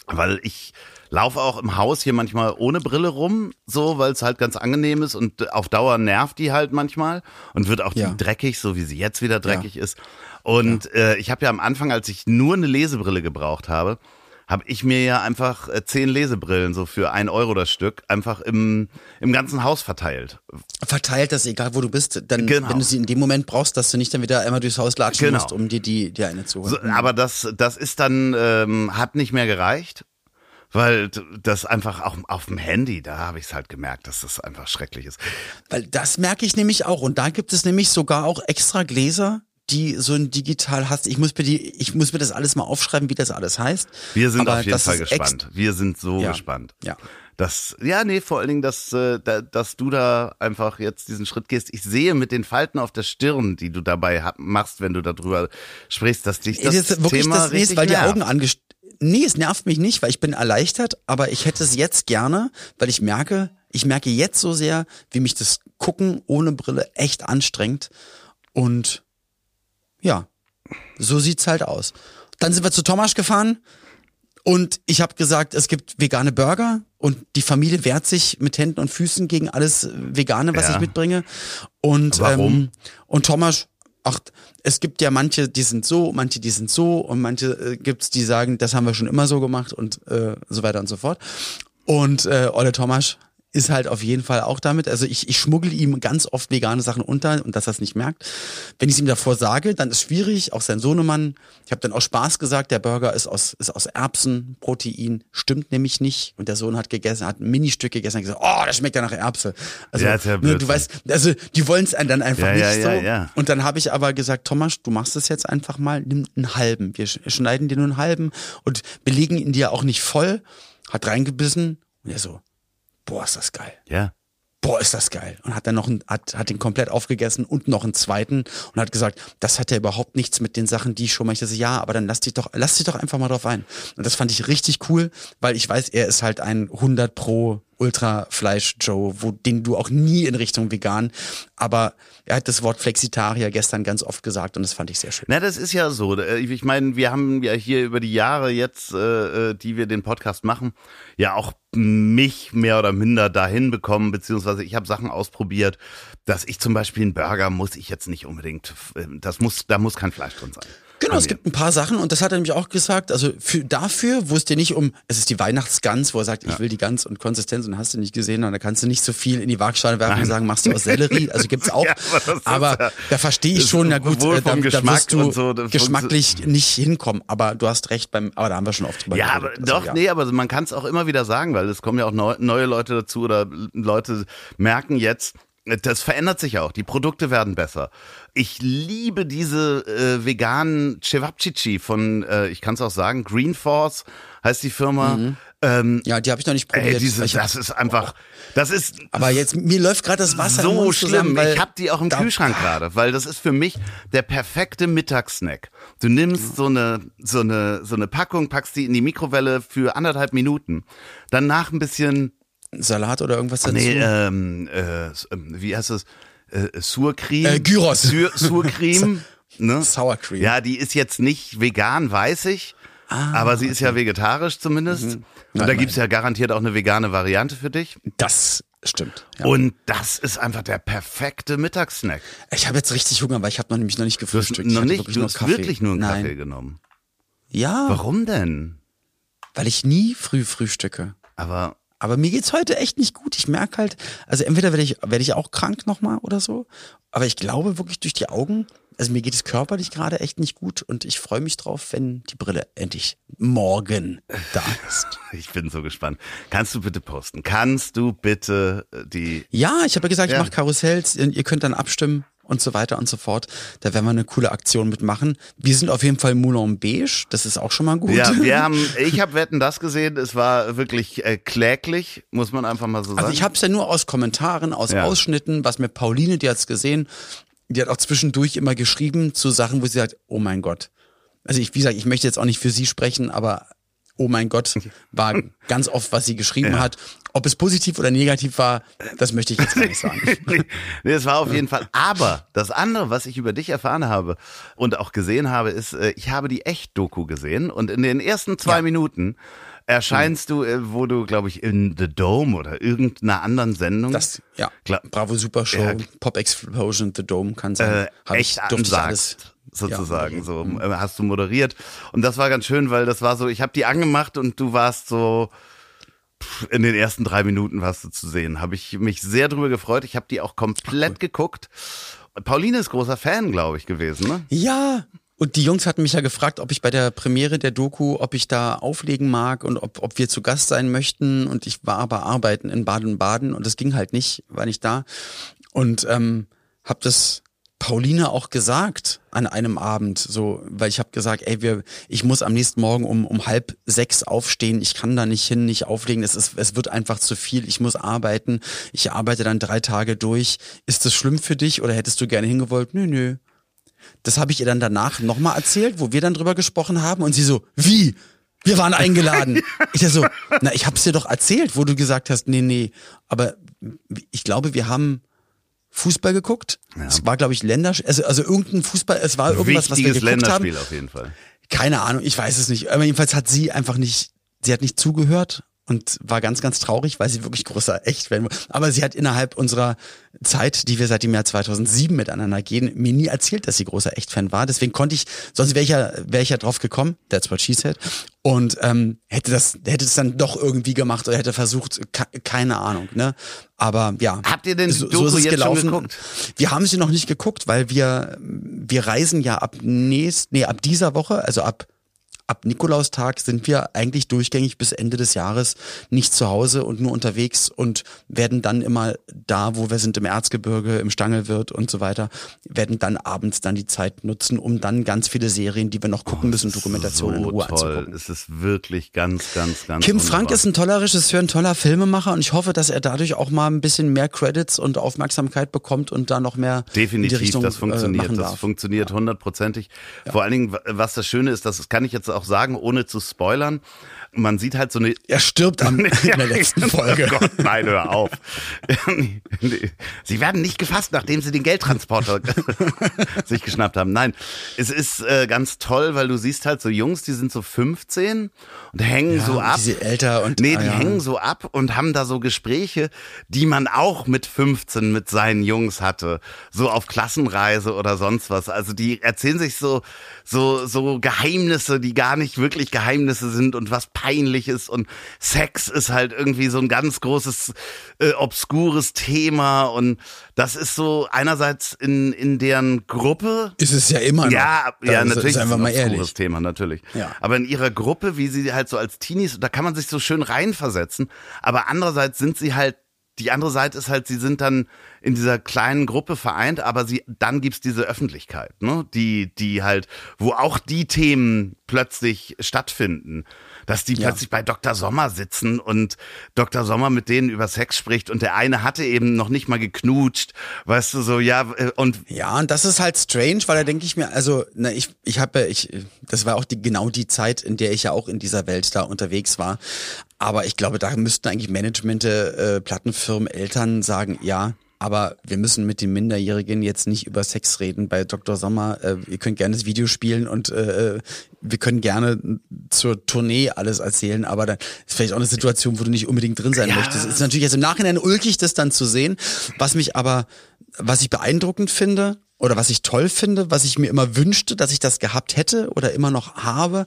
weil ich laufe auch im Haus hier manchmal ohne Brille rum, so, weil es halt ganz angenehm ist und auf Dauer nervt die halt manchmal und wird auch Ja. die dreckig, so wie sie jetzt wieder dreckig ist. Und äh, ich habe ja am Anfang, als ich nur eine Lesebrille gebraucht habe, habe ich mir ja einfach äh, zehn Lesebrillen so für ein Euro das Stück einfach im, im ganzen Haus verteilt. verteilt das, egal wo du bist, dann, Genau. wenn du sie in dem Moment brauchst, dass du nicht dann wieder einmal durchs Haus latschen Genau. musst, um dir die, die eine zu holen. So, aber das, das ist dann, ähm, hat nicht mehr gereicht, weil das einfach auch auf dem Handy, da habe ich es halt gemerkt, dass das einfach schrecklich ist. Weil das merke ich nämlich auch. Und da gibt es nämlich sogar auch extra Gläser, die so ein digital hast. Ich muss mir die, ich muss mir das alles mal aufschreiben, wie das alles heißt. Wir sind Aber auf jeden das Fall gespannt. Wir sind so Ja. gespannt. Ja. Das, ja, nee, vor allen Dingen, dass, äh, da, dass du da einfach jetzt diesen Schritt gehst. Ich sehe mit den Falten auf der Stirn, die du dabei machst, wenn du darüber sprichst, dass dich das wirklich Thema das nächste, weil die nervt. Augen angest Nee, es nervt mich nicht, weil ich bin erleichtert, aber ich hätte es jetzt gerne, weil ich merke, ich merke jetzt so sehr, wie mich das Gucken ohne Brille echt anstrengt. Und ja, so sieht's halt aus. Dann sind wir zu Tomasz gefahren und ich habe gesagt, es gibt vegane Burger und die Familie wehrt sich mit Händen und Füßen gegen alles Vegane, was Ja. ich mitbringe. Und Warum? Ähm, und Thomas, ach, es gibt ja manche, die sind so, manche, die sind so und manche äh, gibt's, die sagen, das haben wir schon immer so gemacht und äh, so weiter und so fort. Und äh, Olle Thomas ist halt auf jeden Fall auch damit. Also ich, ich schmuggel ihm ganz oft vegane Sachen unter und dass er es nicht merkt. Wenn ich es ihm davor sage, dann ist schwierig. Auch sein Sohnemann. Ich habe dann auch Spaß gesagt, der Burger ist aus, ist aus Erbsenprotein. Stimmt nämlich nicht. Und der Sohn hat gegessen, hat ein Ministück gegessen und gesagt, oh, das schmeckt ja nach Erbse. Also Ja, ja ne, du weißt, also die wollen es dann einfach Ja, nicht ja, so. ja, ja. Und dann habe ich aber gesagt, Thomas, du machst es jetzt einfach mal, nimm einen halben. Wir sch- schneiden dir nur einen halben und belegen ihn dir auch nicht voll. Hat reingebissen und er so, boah, ist das geil. Ja. Boah, ist das geil. Und hat dann noch einen, hat, hat den komplett aufgegessen und noch einen zweiten und hat gesagt, das hat ja überhaupt nichts mit den Sachen, die ich schon ich dachte, ja, aber dann lass dich doch, lass dich doch einfach mal drauf ein. Und das fand ich richtig cool, weil ich weiß, er ist halt ein 100 pro Ultra-Fleisch-Joe, wo, den du auch nie in Richtung vegan, aber er hat das Wort Flexitarier gestern ganz oft gesagt und das fand ich sehr schön. Na, das ist ja so. Äh, Ich meine, wir haben ja hier über die Jahre jetzt, äh, äh, die wir den Podcast machen, ja auch mich mehr oder minder dahin bekommen, beziehungsweise ich habe Sachen ausprobiert, dass ich zum Beispiel einen Burger muss ich jetzt nicht unbedingt, äh, das muss, da muss kein Fleisch drin sein. Genau, es gibt ein paar Sachen und das hat er nämlich auch gesagt. Also für, dafür, wo es dir nicht um, es ist die Weihnachtsgans, wo er sagt, ich will die Gans und Konsistenz und hast du nicht gesehen, und da kannst du nicht so viel in die Waagschale werfen und sagen, machst du aus Sellerie. Also gibt's auch. Ja, aber aber ja- da verstehe ich schon, na gut, äh, da, da Geschmack wirst du so, geschmacklich nicht hinkommen. Aber du hast recht beim, aber da haben wir schon oft drüber Ja, aber. Also, doch, ja. nee, aber man kann es auch immer wieder sagen, weil es kommen ja auch neu, neue Leute dazu oder Leute merken jetzt, das verändert sich auch. Die Produkte werden besser. Ich liebe diese äh, veganen Cevapcici von, äh, ich kann es auch sagen, Green Force heißt die Firma. Ähm, Ja, die habe ich noch nicht probiert. ey, diese, das ist einfach, das ist aber jetzt, mir läuft gerade das Wasser so schlimm. zusammen, ich habe die auch im Kühlschrank gerade, weil das ist für mich der perfekte Mittagssnack. Du nimmst so eine so eine so eine Packung, packst die in die Mikrowelle für anderthalb Minuten, danach ein bisschen Salat oder irgendwas dazu. nee ähm, äh, ähm, wie heißt es äh, Surcreme Äh, Gyros. Sur Surcreme ne? Sour Cream. Ja, die ist jetzt nicht vegan, weiß ich. aber sie ist ja vegetarisch zumindest. Und da Nein, gibt's ja garantiert auch eine vegane Variante für dich. Das stimmt. Ja. Und das ist einfach der perfekte Mittagssnack. Ich habe jetzt richtig Hunger, weil ich habe noch nämlich noch nicht Du hast gefrühstückt. Noch nicht, wirklich du nur hast Kaffee. wirklich nur einen Nein. Kaffee genommen. Ja, Warum denn? weil ich nie früh frühstücke. Aber Aber mir geht's heute echt nicht gut. Ich merke halt, also entweder werde ich, werde ich auch krank nochmal oder so. Aber ich glaube wirklich durch die Augen, also mir geht es körperlich gerade echt nicht gut und ich freue mich drauf, wenn die Brille endlich morgen da ist. ich bin so gespannt. Kannst du bitte posten? Kannst du bitte äh, die Ja, ich habe ja gesagt, Ja. ich mache Karussells, ihr ihr könnt dann abstimmen und so weiter und so fort. Da werden wir eine coole Aktion mitmachen. Wir sind auf jeden Fall Moulin Beige, das ist auch schon mal gut. Ja, wir haben, ich habe Wetten das gesehen. Es war wirklich äh, kläglich, muss man einfach mal so sagen. Also ich habe es ja nur aus Kommentaren, aus Ja. Ausschnitten, was mir Pauline, die hat's gesehen, die hat auch zwischendurch immer geschrieben zu Sachen, wo sie sagt, oh mein Gott. Also ich, wie gesagt, ich möchte jetzt auch nicht für sie sprechen, aber oh mein Gott, war ganz oft, was sie geschrieben Ja. hat. Ob es positiv oder negativ war, das möchte ich jetzt gar nicht sagen. nee, es war auf jeden Fall. Aber das andere, was ich über dich erfahren habe und auch gesehen habe, ist, äh, ich habe die Echt-Doku gesehen und in den ersten zwei Ja. Minuten erscheinst du, äh, wo du, glaube ich, in The Dome oder irgendeiner anderen Sendung. Das, ja. Bravo Super Show, Ja. Pop Explosion, The Dome kann sein. äh, Hab echt ich, durfte ich alles. Sozusagen. Ja. so äh, hast du moderiert und das war ganz schön, weil das war so. Ich habe die angemacht und du warst so pff, in den ersten drei Minuten warst du zu sehen. Habe ich mich sehr drüber gefreut. Ich habe die auch komplett geguckt. Pauline ist großer Fan, glaube ich, gewesen. Ne? Ja. Und die Jungs hatten mich ja gefragt, ob ich bei der Premiere der Doku, ob ich da auflegen mag und ob, ob wir zu Gast sein möchten. Und ich war aber arbeiten in Baden-Baden und das ging halt nicht, war nicht da. Und ähm, hab das Pauline auch gesagt an einem Abend, so, weil ich habe gesagt, ey, wir, ich muss am nächsten Morgen um, um halb sechs aufstehen, ich kann da nicht hin, nicht auflegen, es ist, es wird einfach zu viel, ich muss arbeiten, ich arbeite dann drei Tage durch. Ist das schlimm für dich oder hättest du gerne hingewollt? Nö, nö. Das habe ich ihr dann danach nochmal erzählt, wo wir dann drüber gesprochen haben und sie so, wie? Wir waren eingeladen. Ich so, na, ich hab's dir doch erzählt, wo du gesagt hast, nee, nee, aber ich glaube, wir haben Fußball geguckt. Ja. Es war, glaube ich, Länderspiel, also, also irgendein Fußball, es war irgendwas, Wichtiges was wir geguckt Länderspiel haben. auf jeden Fall. Keine Ahnung, ich weiß es nicht. Aber jedenfalls hat sie einfach nicht, sie hat nicht zugehört und war ganz, ganz traurig, weil sie wirklich großer Echt-Fan war. Aber sie hat innerhalb unserer Zeit, die wir seit dem Jahr 2007 miteinander gehen, mir nie erzählt, dass sie großer Echt-Fan war. Deswegen konnte ich, sonst wäre ich ja, wäre ich ja drauf gekommen, that's what she said. Und ähm, hätte das, hätte es dann doch irgendwie gemacht oder hätte versucht, keine Ahnung, ne? Aber ja. Habt ihr denn so, so ist es gelaufen. Wir haben sie noch nicht geguckt, weil wir, wir reisen ja ab nächst, nee, ab dieser Woche, also ab ab Nikolaustag sind wir eigentlich durchgängig bis Ende des Jahres nicht zu Hause und nur unterwegs und werden dann immer da, wo wir sind, im Erzgebirge, im Stangelwirt und so weiter, werden dann abends dann die Zeit nutzen, um dann ganz viele Serien, die wir noch gucken oh, müssen, Dokumentationen so in Ruhe toll. anzugucken. Es ist wirklich ganz, ganz, ganz Kim wunderbar. Frank ist ein toller Regisseur, ein toller Filmemacher und ich hoffe, dass er dadurch auch mal ein bisschen mehr Credits und Aufmerksamkeit bekommt und da noch mehr Definitiv, in die Richtung, das funktioniert. Äh, das funktioniert hundertprozentig. Ja. Vor allen Dingen, was das Schöne ist, das kann ich jetzt auch sagen, ohne zu spoilern. Man sieht halt so eine. Er stirbt am, in der letzten Folge. Oh Gott, nein, hör auf. sie werden nicht gefasst, nachdem sie den Geldtransporter sich geschnappt haben. Nein, es ist äh, ganz toll, weil du siehst halt so Jungs, die sind so 15 und hängen Ja, so ab. Die sind älter und Nee, ah, die ja. hängen so ab und haben da so Gespräche, die man auch mit 15 mit seinen Jungs hatte. So auf Klassenreise oder sonst was. Also die erzählen sich so, so, so Geheimnisse, die gar nicht wirklich Geheimnisse sind und was peinlich ist. Und Sex ist halt irgendwie so ein ganz großes, äh, obskures Thema. Und das ist so einerseits in, in deren Gruppe, Ist es ja immer noch. ja, Da ja, ist- natürlich. Ist einfach ein mal obskures ehrlich. Thema, natürlich. Ja. Aber in ihrer Gruppe, wie sie halt so als Teenies, da kann man sich so schön reinversetzen. Aber andererseits sind sie halt, die andere Seite ist halt, sie sind dann in dieser kleinen Gruppe vereint, aber sie, dann gibt's diese Öffentlichkeit, ne? Die, die halt, wo auch die Themen plötzlich stattfinden. Dass die Ja. plötzlich bei Dr. Sommer sitzen und Dr. Sommer mit denen über Sex spricht und der eine hatte eben noch nicht mal geknutscht, weißt du, so, ja, äh, und Ja, und das ist halt strange, weil da denke ich mir, also, na, ich, ich habe, ich, das war auch die, genau die Zeit, in der ich ja auch in dieser Welt da unterwegs war. Aber ich glaube, da müssten eigentlich Management, äh, Plattenfirmen, Eltern sagen, ja, aber wir müssen mit den Minderjährigen jetzt nicht über Sex reden bei Dr. Sommer. Äh, ihr könnt gerne das Video spielen und äh, wir können gerne zur Tournee alles erzählen, aber dann ist vielleicht auch eine Situation, wo du nicht unbedingt drin sein Ja. möchtest. Es ist natürlich jetzt im Nachhinein ulkig, das dann zu sehen. Was mich aber, was ich beeindruckend finde, oder was ich toll finde, was ich mir immer wünschte, dass ich das gehabt hätte oder immer noch habe,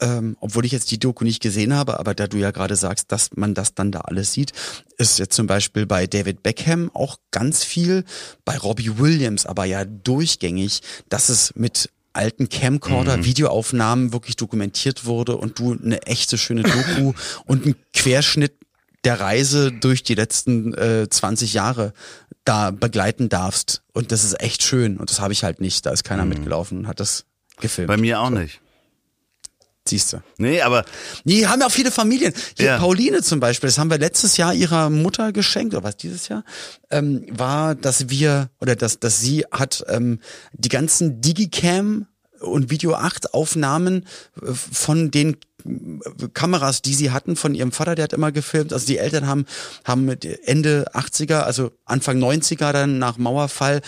ähm, obwohl ich jetzt die Doku nicht gesehen habe, aber da du ja gerade sagst, dass man das dann da alles sieht, ist jetzt zum Beispiel bei David Beckham auch ganz viel, bei Robbie Williams aber ja durchgängig, dass es mit alten Camcorder Videoaufnahmen wirklich dokumentiert wurde und du eine echte schöne Doku und einen Querschnitt der Reise durch die letzten äh, 20 Jahre da begleiten darfst. Und das ist echt schön. Und das habe ich halt nicht. Da ist keiner mitgelaufen und hat das gefilmt. bei mir auch nicht. Siehst du. Nee, aber Nee, haben ja auch viele Familien. Hier Ja. Pauline zum Beispiel, das haben wir letztes Jahr ihrer Mutter geschenkt, oder was dieses Jahr, ähm, war, dass wir, oder dass, dass sie hat ähm, die ganzen Digicam und Video 8 Aufnahmen äh, von den äh, Kameras, die sie hatten von ihrem Vater, der hat immer gefilmt. Also die Eltern haben, haben mit Ende 80er, also Anfang 90er dann nach Mauerfall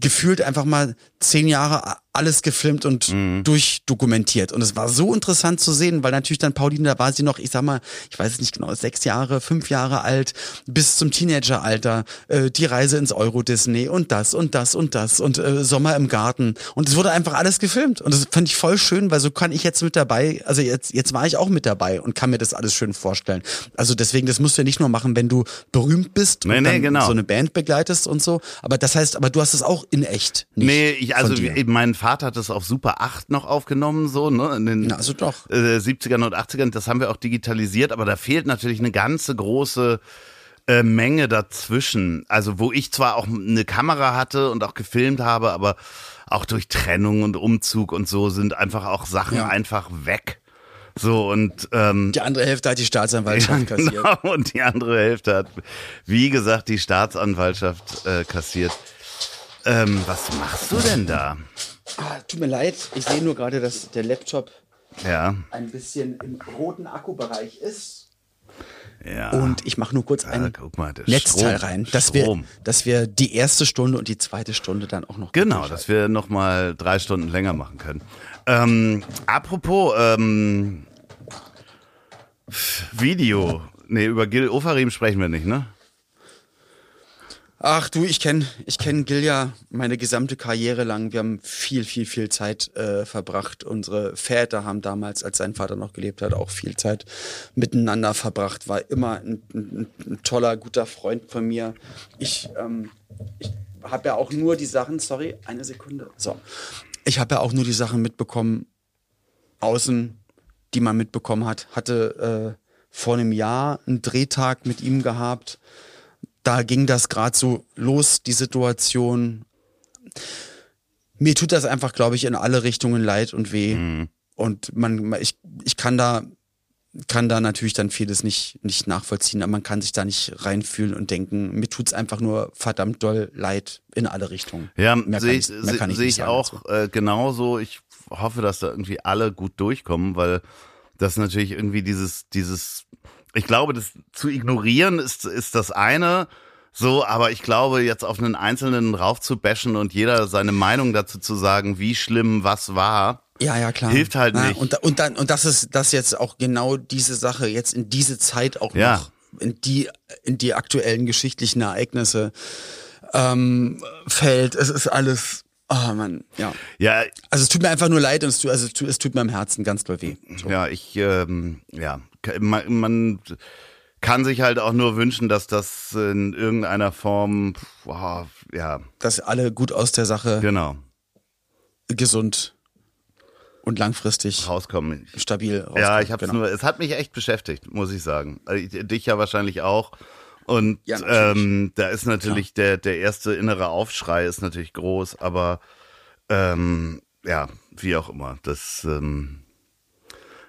gefühlt einfach mal zehn Jahre alles gefilmt und durchdokumentiert. Und es war so interessant zu sehen, weil natürlich dann Pauline, da war sie noch, ich sag mal, ich weiß es nicht genau, sechs Jahre, fünf Jahre alt, bis zum Teenageralter, äh, die Reise ins Euro-Disney und das und das und das und äh, Sommer im Garten. Und es wurde einfach alles gefilmt. Und das fand ich voll schön, weil so kann ich jetzt mit dabei, also jetzt, jetzt war ich auch mit dabei und kann mir das alles schön vorstellen. Also deswegen, das musst du ja nicht nur machen, wenn du berühmt bist Nee, und nee, dann genau. so eine Band begleitest und so. Aber das heißt, aber du hast es auch in echt. Nicht nee, ich, also mein Vater hat es auf Super 8 noch aufgenommen, so, ne? In den Na, also doch. äh, 70ern und 80ern, das haben wir auch digitalisiert, aber da fehlt natürlich eine ganze große äh, Menge dazwischen. Also wo ich zwar auch eine Kamera hatte und auch gefilmt habe, aber auch durch Trennung und Umzug und so sind einfach auch Sachen Ja. einfach weg. So und ähm, Die andere Hälfte hat die Staatsanwaltschaft kassiert. genau, und die andere Hälfte hat, wie gesagt, die Staatsanwaltschaft äh, kassiert. Ähm, was machst du denn da? Ah, tut mir leid, ich sehe nur gerade, dass der Laptop Ja, ein bisschen im roten Akkubereich ist. ja. Und ich mache nur kurz ein Ah, guck mal, Netzteil Strom, rein, dass wir, dass wir die erste Stunde und die zweite Stunde dann auch noch Genau, dass wir noch mal drei Stunden länger machen können. Ähm, apropos ähm, Video. Nee, über Gil Ofarim sprechen wir nicht, ne? Ach du, ich kenne ich kenn Gil ja meine gesamte Karriere lang. Wir haben viel, viel, viel Zeit äh, verbracht. Unsere Väter haben damals, als sein Vater noch gelebt hat, auch viel Zeit miteinander verbracht. War immer ein, ein, ein toller, guter Freund von mir. Ich, ähm, ich habe ja auch nur die Sachen, sorry, eine Sekunde. So. Ich habe ja auch nur die Sachen mitbekommen, außen, die man mitbekommen hat. Hatte äh, vor einem Jahr einen Drehtag mit ihm gehabt da ging das gerade so los, die Situation. Mir tut das einfach, glaube ich, in alle Richtungen leid und weh. Und man, ich, ich kann da, kann da natürlich dann vieles nicht, nicht nachvollziehen, aber man kann sich da nicht reinfühlen und denken, mir tut's einfach nur verdammt doll leid in alle Richtungen. Ja, Mehr sehe kann ich, ich- seh, ich seh ich auch äh, genauso. Ich hoffe, dass da irgendwie alle gut durchkommen, weil das natürlich irgendwie dieses, dieses, ich glaube, das zu ignorieren ist, ist das eine. So, aber ich glaube, jetzt auf einen Einzelnen rauf zu bashen und jeder seine Meinung dazu zu sagen, wie schlimm was war, Ja, ja, klar. Hilft halt Na, nicht. Und, und dann, und das ist, das jetzt auch genau diese Sache jetzt in diese Zeit auch Ja. noch, in die, in die aktuellen geschichtlichen Ereignisse, ähm, fällt. Es ist alles, oh man, ja. ja, Also es tut mir einfach nur leid und es tut, also es tut, mir im Herzen ganz doll weh. So. Ja, ich, ähm, ja, man, man kann sich halt auch nur wünschen, dass das in irgendeiner Form, boah, ja, Dass alle gut aus der Sache genau, gesund und langfristig rauskommen. stabil rauskommen. Ja, ich hab's Genau. nur, es hat mich echt beschäftigt, muss ich sagen. Ich- Dich ja wahrscheinlich auch. Und Ja, ähm, da ist natürlich der, der erste innere Aufschrei ist natürlich groß, aber ähm, ja, wie auch immer. Das ähm,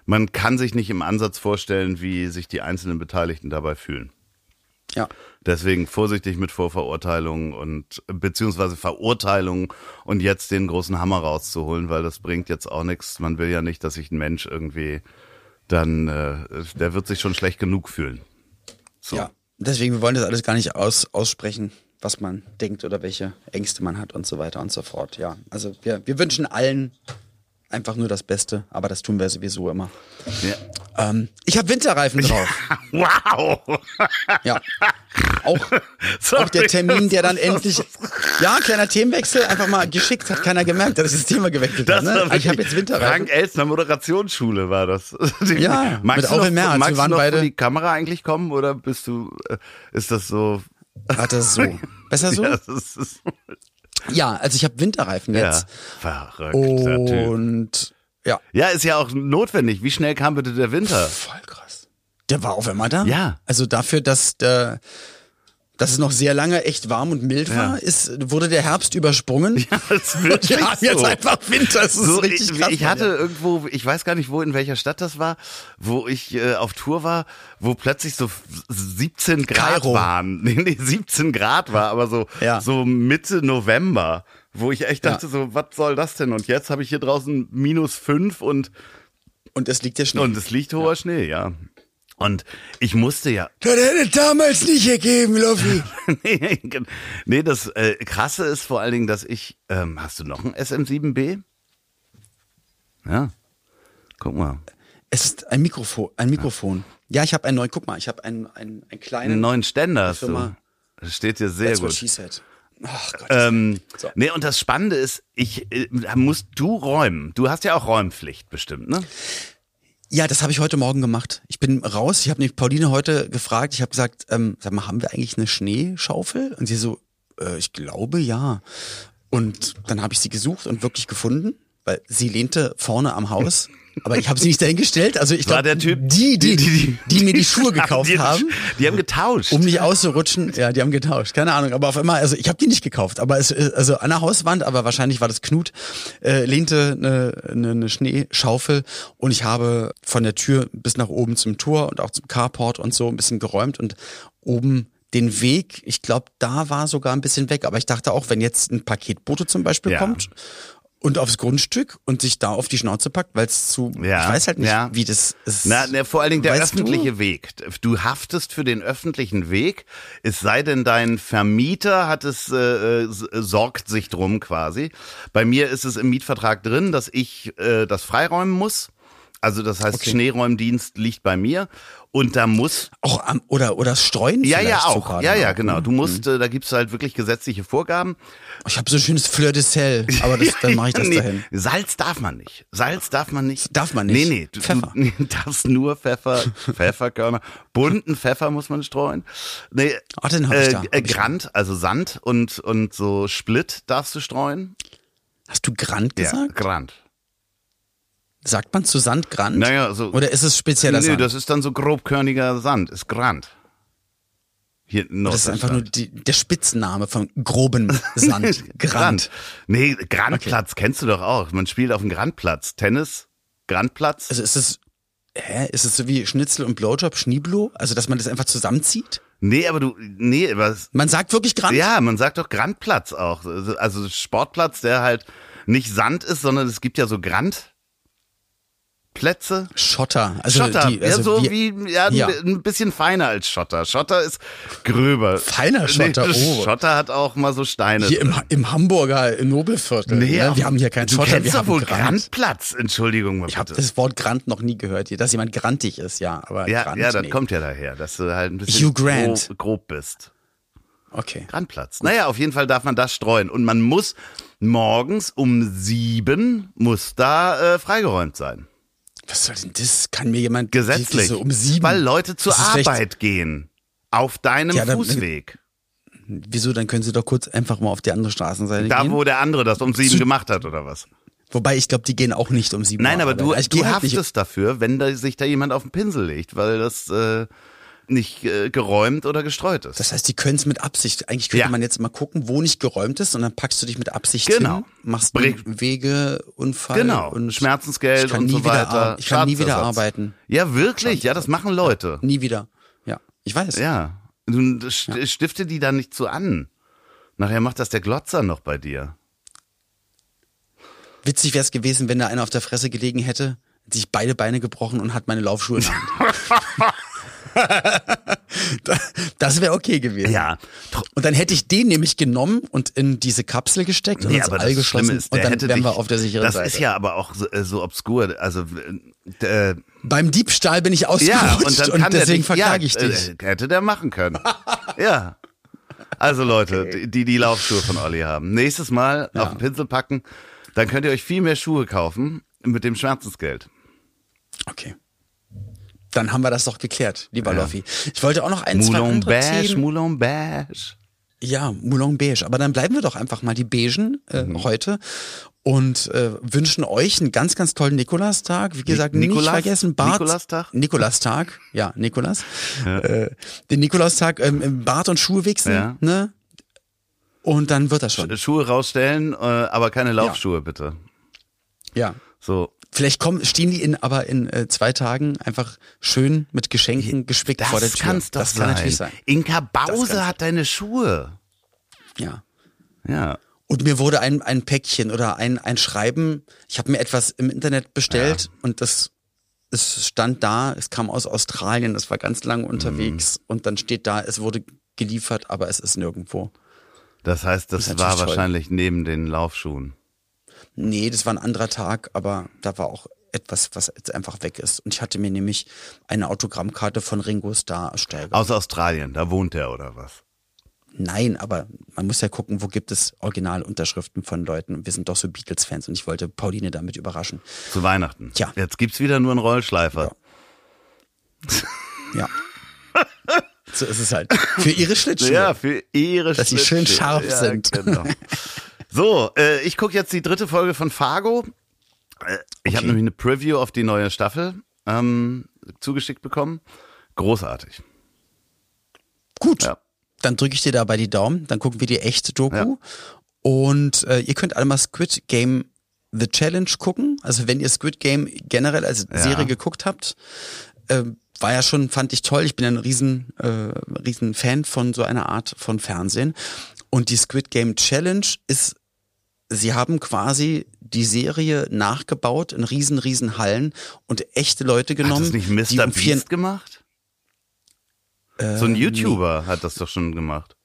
man kann sich nicht im Ansatz vorstellen, wie sich die einzelnen Beteiligten dabei fühlen. Ja. Deswegen vorsichtig mit Vorverurteilungen und beziehungsweise Verurteilungen und jetzt den großen Hammer rauszuholen, weil das bringt jetzt auch nichts. Man will ja nicht, dass sich ein Mensch irgendwie dann, äh, der wird sich schon schlecht genug fühlen. So. Ja. Deswegen, wir wollen das alles gar nicht aus, aussprechen, was man denkt oder welche Ängste man hat und so weiter und so fort. Ja. Also wir, wir wünschen allen einfach nur das Beste, aber das tun wir sowieso immer. Ja. Ähm, ich habe Winterreifen drauf. Wow! Ja. Auch, auch der Termin, der dann endlich. Ja, kleiner Themenwechsel, einfach mal geschickt, hat keiner gemerkt, dass das Thema gewechselt war Ne? Ich habe jetzt Winterreifen. Frank Elstner Moderationsschule war das. Ja, magst mit du noch, Auwel Merz. Wir magst waren du noch beide- die Kamera eigentlich kommen oder bist du, äh, ist das so? Hat das so. Besser so? Ja, Ja, das ist, also ich habe Winterreifen ja, jetzt. verrückter Typ. Und ja, Ja, ist ja auch notwendig. Wie schnell kam bitte der Winter? voll krass. Der war auf einmal da? Ja. Also dafür, dass der, dass es noch sehr lange echt warm und mild war, Ja. ist, wurde der Herbst übersprungen. Ja, das wirklich wir haben jetzt so. einfach Winter. Das ist So, richtig ich, krass. ich hatte irgendwo, ich weiß gar nicht wo, in welcher Stadt das war, wo ich äh, auf Tour war, wo plötzlich so 17 Grad Kairo. waren. Nee, nee, 17 Grad war, aber so, Ja. so Mitte November, wo ich echt Ja. dachte so, was soll das denn? Und jetzt habe ich hier draußen minus fünf und, und es liegt der Schnee. und es liegt hoher Schnee, ja. Und ich musste ja, das hätte damals nicht gegeben, Loffi. nee, nee, das äh, Krasse ist vor allen Dingen, dass ich, ähm, hast du noch ein SM7B? Ja, guck mal. Es ist ein Mikrofon. Ein Mikrofon. Ja, ich habe einen neuen. Guck mal, ich habe einen, einen, einen kleinen. Einen neuen Ständer hast du. Das steht dir sehr That's what gut. she said. Ach Gott. Ähm, So. Nee, und das Spannende ist, ich äh, musst du räumen. Du hast ja auch Räumpflicht bestimmt, ne? Ja, das habe ich heute Morgen gemacht. Ich bin raus. Ich habe nämlich Pauline heute gefragt. Ich habe gesagt, ähm, sag mal, haben wir eigentlich eine Schneeschaufel? Und sie so, äh, ich glaube ja. Und dann habe ich sie gesucht und wirklich gefunden, weil sie lehnte vorne am Haus Aber ich habe sie nicht dahingestellt. Also ich glaube, die, die, die- die- mir die Schuhe gekauft haben, Die haben getauscht. um nicht auszurutschen. Ja, die haben getauscht. Keine Ahnung. Aber auf einmal, also ich habe die nicht gekauft. Aber es, also an der Hauswand, aber wahrscheinlich war das Knut, äh, lehnte eine, eine, eine Schneeschaufel und ich habe von der Tür bis nach oben zum Tor und auch zum Carport und so ein bisschen geräumt und oben den Weg, ich glaube, da war sogar ein bisschen weg. Aber ich dachte auch, wenn jetzt ein Paketbote zum Beispiel Ja. kommt und aufs Grundstück und sich da auf die Schnauze packt, weil es zu, Ja, ich weiß halt nicht, ja. wie das ist. Na, na, vor allen Dingen der öffentliche du? Weg. Du haftest für den öffentlichen Weg, es sei denn, dein Vermieter hat es, äh, äh, sorgt sich drum quasi. Bei mir ist es im Mietvertrag drin, dass ich äh, das freiräumen muss. Also das heißt, Okay. Schneeräumdienst liegt bei mir und da muss Auch am, oder, oder streuen ja ja auch sogar ja ja noch. genau du musst äh, da gibt's halt wirklich gesetzliche Vorgaben Ich habe so ein schönes Fleur de Sel, aber das, dann mache ich das Nee, dahin. Salz darf man nicht. Salz darf man nicht. Darf man nicht? Nee, nee. Du, Pfeffer. Du, nee, darfst nur Pfeffer, Pfefferkörner. Bunten Pfeffer muss man streuen. Nee, Ah, den hab ich äh, da. äh, Grant, also Sand und, und so Split darfst du streuen. Hast du Grant Ja, gesagt? Sagt man zu Sand Grant? Naja, so. Oder ist es spezieller nee, Sand? das ist dann so grobkörniger Sand. Ist Grant. Hier in das ist einfach nur die, der Spitzname von groben Sand. Grant. Nee, Grandplatz kennst du doch auch. Man spielt auf dem Grandplatz. Tennis, Grandplatz. Also ist es, hä, ist es so wie Schnitzel und Blowjob, Schnieblo? Also, dass man das einfach zusammenzieht? nee, aber du, nee, aber es- Man sagt wirklich Grant? Ja, man sagt doch Grandplatz auch. Also Sportplatz, der halt nicht Sand ist, sondern es gibt ja so Grandplätze. Schotter. Also Schotter, die, also ja, so wie, ja, ja. ein bisschen feiner als Schotter. Schotter ist gröber. Feiner Schotter, oh. Schotter hat auch mal so Steine. Hier im, im Hamburger im Nobelviertel. Nee, ne? Wir haben hier keinen du Schotter, kennst wir doch haben wohl. Grandplatz. Entschuldigung mal Ich habe das Wort Grant noch nie gehört, dass jemand grantig ist, ja. Aber ja, Grant, ja, das nee. kommt ja daher, dass du halt ein bisschen. Grob, grob bist. Okay. Grandplatz. Naja, auf jeden Fall darf man das streuen. Und man muss morgens um sieben muss da äh, freigeräumt sein. Was soll denn das? Kann mir jemand Gesetzlich. so um sieben? Weil Leute zur. Arbeit gehen. Auf deinem Ja, dann- Fußweg. Wieso? Dann können Sie doch kurz einfach mal auf die andere Straßenseite Da, gehen. wo der andere das um sieben Zu- gemacht hat, oder was? Wobei ich glaube, die gehen auch nicht um sieben. Nein, aber du, ich du geh halt haftest dafür, wenn da, sich da jemand auf den Pinsel legt, weil das äh, nicht äh, geräumt oder gestreut ist. Das heißt, die können es mit Absicht. Eigentlich könnte Ja. man jetzt mal gucken, wo nicht geräumt ist, und dann packst du dich mit Absicht Genau. hin, machst Bring- einen Wegeunfall genau. und Schmerzensgeld ich kann und nie so wieder weiter. ich kann nie wieder arbeiten. Ja, wirklich. Ja, das machen Leute. nie wieder. Ja, ich weiß. Ja. Du st- stifte die dann nicht so an. Nachher macht das der Glotzer noch bei dir. Witzig wäre es gewesen, wenn da einer auf der Fresse gelegen hätte, sich beide Beine gebrochen und hat meine Laufschuhe in der Hand. das wäre okay gewesen. Ja. Und dann hätte ich den nämlich genommen und in diese Kapsel gesteckt und Nee, ins aber All das Schlimme ist, und dann hätte wären wir auf der sicheren Das Seite. ist ja aber auch so, äh, so obskur. Also äh, Beim Diebstahl bin ich ja, ausgerutscht und dann und, der deswegen verklage ja, ich dich. Äh, hätte der machen können. ja. Also Leute, die die Laufschuhe von Olli haben. Nächstes Mal auf den Pinsel packen, dann könnt ihr euch viel mehr Schuhe kaufen mit dem Schmerzensgeld. Okay. Dann haben wir das doch geklärt, lieber Loffi. Ich wollte auch noch ein, zwei Moulin andere Beige, Themen. Moulin Beige. Ja, Moulin Beige. Aber dann bleiben wir doch einfach mal die Beigen äh, Mhm. heute und äh, wünschen euch einen ganz, ganz tollen Nikolastag. Wie gesagt, nicht Nikolas? vergessen, Bart. Nikolastag? Nikolastag, ja, Nikolas. Äh, den Nikolastag ähm, im Bart und Schuhe wichsen, Ja. ne? Und dann wird das schon. Schuhe rausstellen, äh, aber keine Laufschuhe bitte. Ja. So. Vielleicht kommen, stehen die in, aber in äh, zwei Tagen einfach schön mit Geschenken gespickt Das vor der Tür. kann's doch das sein. kann natürlich sein. Inka Bause hat deine Schuhe. Ja. Ja. Und mir wurde ein, ein Päckchen oder ein, ein Schreiben, ich habe mir etwas im Internet bestellt und das es stand da, es kam aus Australien, es war ganz lange unterwegs und dann steht da, es wurde geliefert, aber es ist nirgendwo. Das heißt, das, Das war natürlich toll. wahrscheinlich neben den Laufschuhen. Nee, das war ein anderer Tag, aber da war auch etwas, was jetzt einfach weg ist. Und ich hatte mir nämlich eine Autogrammkarte von Ringo Starr erstellt. Aus Australien, da wohnt er oder was? Nein, aber man muss ja gucken, wo gibt es Originalunterschriften von Leuten. Und wir sind doch so Beatles-Fans und ich wollte Pauline damit überraschen. Zu Weihnachten. Tja. Jetzt gibt's wieder nur einen Rollschleifer. Ja. so ist es halt. Für ihre Schlittschuhe. Ja, für ihre Dass sie schön Schlittschuhe. scharf ja, sind. Genau. So, äh, ich gucke jetzt die dritte Folge von Fargo. Äh, Ich habe nämlich eine Preview auf die neue Staffel ähm, zugeschickt bekommen. Großartig. Gut. Ja. Dann drücke ich dir dabei die Daumen, dann gucken wir die echte Doku. Ja. Und äh, ihr könnt alle mal Squid Game The Challenge gucken. Also wenn ihr Squid Game generell als Ja. Serie geguckt habt, äh, war ja schon, fand ich toll. Ich bin ja ein riesen, äh, riesen Fan von so einer Art von Fernsehen. Und die Squid Game Challenge ist, sie haben quasi die Serie nachgebaut in riesen, riesen Hallen und echte Leute Hat genommen. das nicht Mr. um Beast gemacht? so ein YouTuber hat das doch schon gemacht.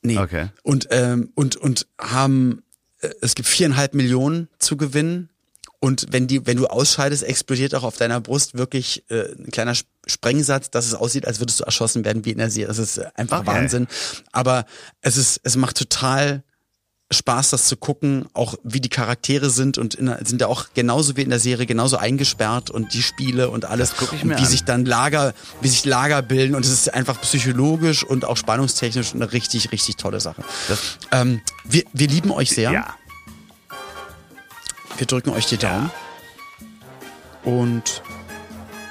Nee. Okay. Und, ähm, und, und haben, äh, es gibt viereinhalb Millionen zu gewinnen. Und wenn die, wenn du ausscheidest, explodiert auch auf deiner Brust wirklich äh, ein kleiner Sp- Sprengsatz, dass es aussieht, als würdest du erschossen werden wie in der Serie. Das ist äh, einfach Okay. Wahnsinn. Aber es ist, es macht total Spaß, das zu gucken, auch wie die Charaktere sind und in, sind ja auch genauso wie in der Serie genauso eingesperrt und die Spiele und alles. Und wie an. sich dann Lager, wie sich Lager bilden und es ist einfach psychologisch und auch spannungstechnisch eine richtig, richtig tolle Sache. Ähm, wir, wir lieben euch sehr. Ja. Wir drücken euch die Daumen. Und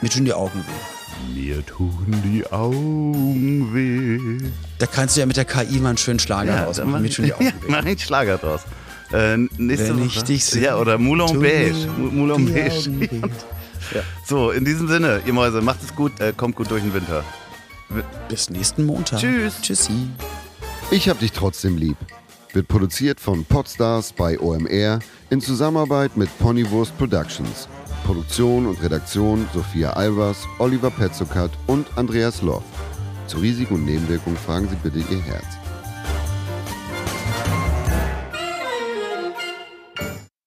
mir tun die Augen weh. Mir tun die Augen weh. Da kannst du ja mit der KI mal einen schönen Schlager rausmachen. mach, Mir tun die Augen ja, weh. mach einen Schlager draus. Äh, nächste Wenn Woche. ich dich sehe, ja, oder Moulin Beige. Moulin Beige. Ja. So, in diesem Sinne, ihr Mäuse, macht es gut, äh, kommt gut durch den Winter. Bis nächsten Montag. Tschüss. Tschüssi. Ich hab dich trotzdem lieb. Wird produziert von Podstars bei OMR in Zusammenarbeit mit Ponywurst Productions. Produktion und Redaktion Sophia Albers, Oliver Petzokat und Andreas Loff. Zu Risiken und Nebenwirkungen fragen Sie bitte Ihr Herz.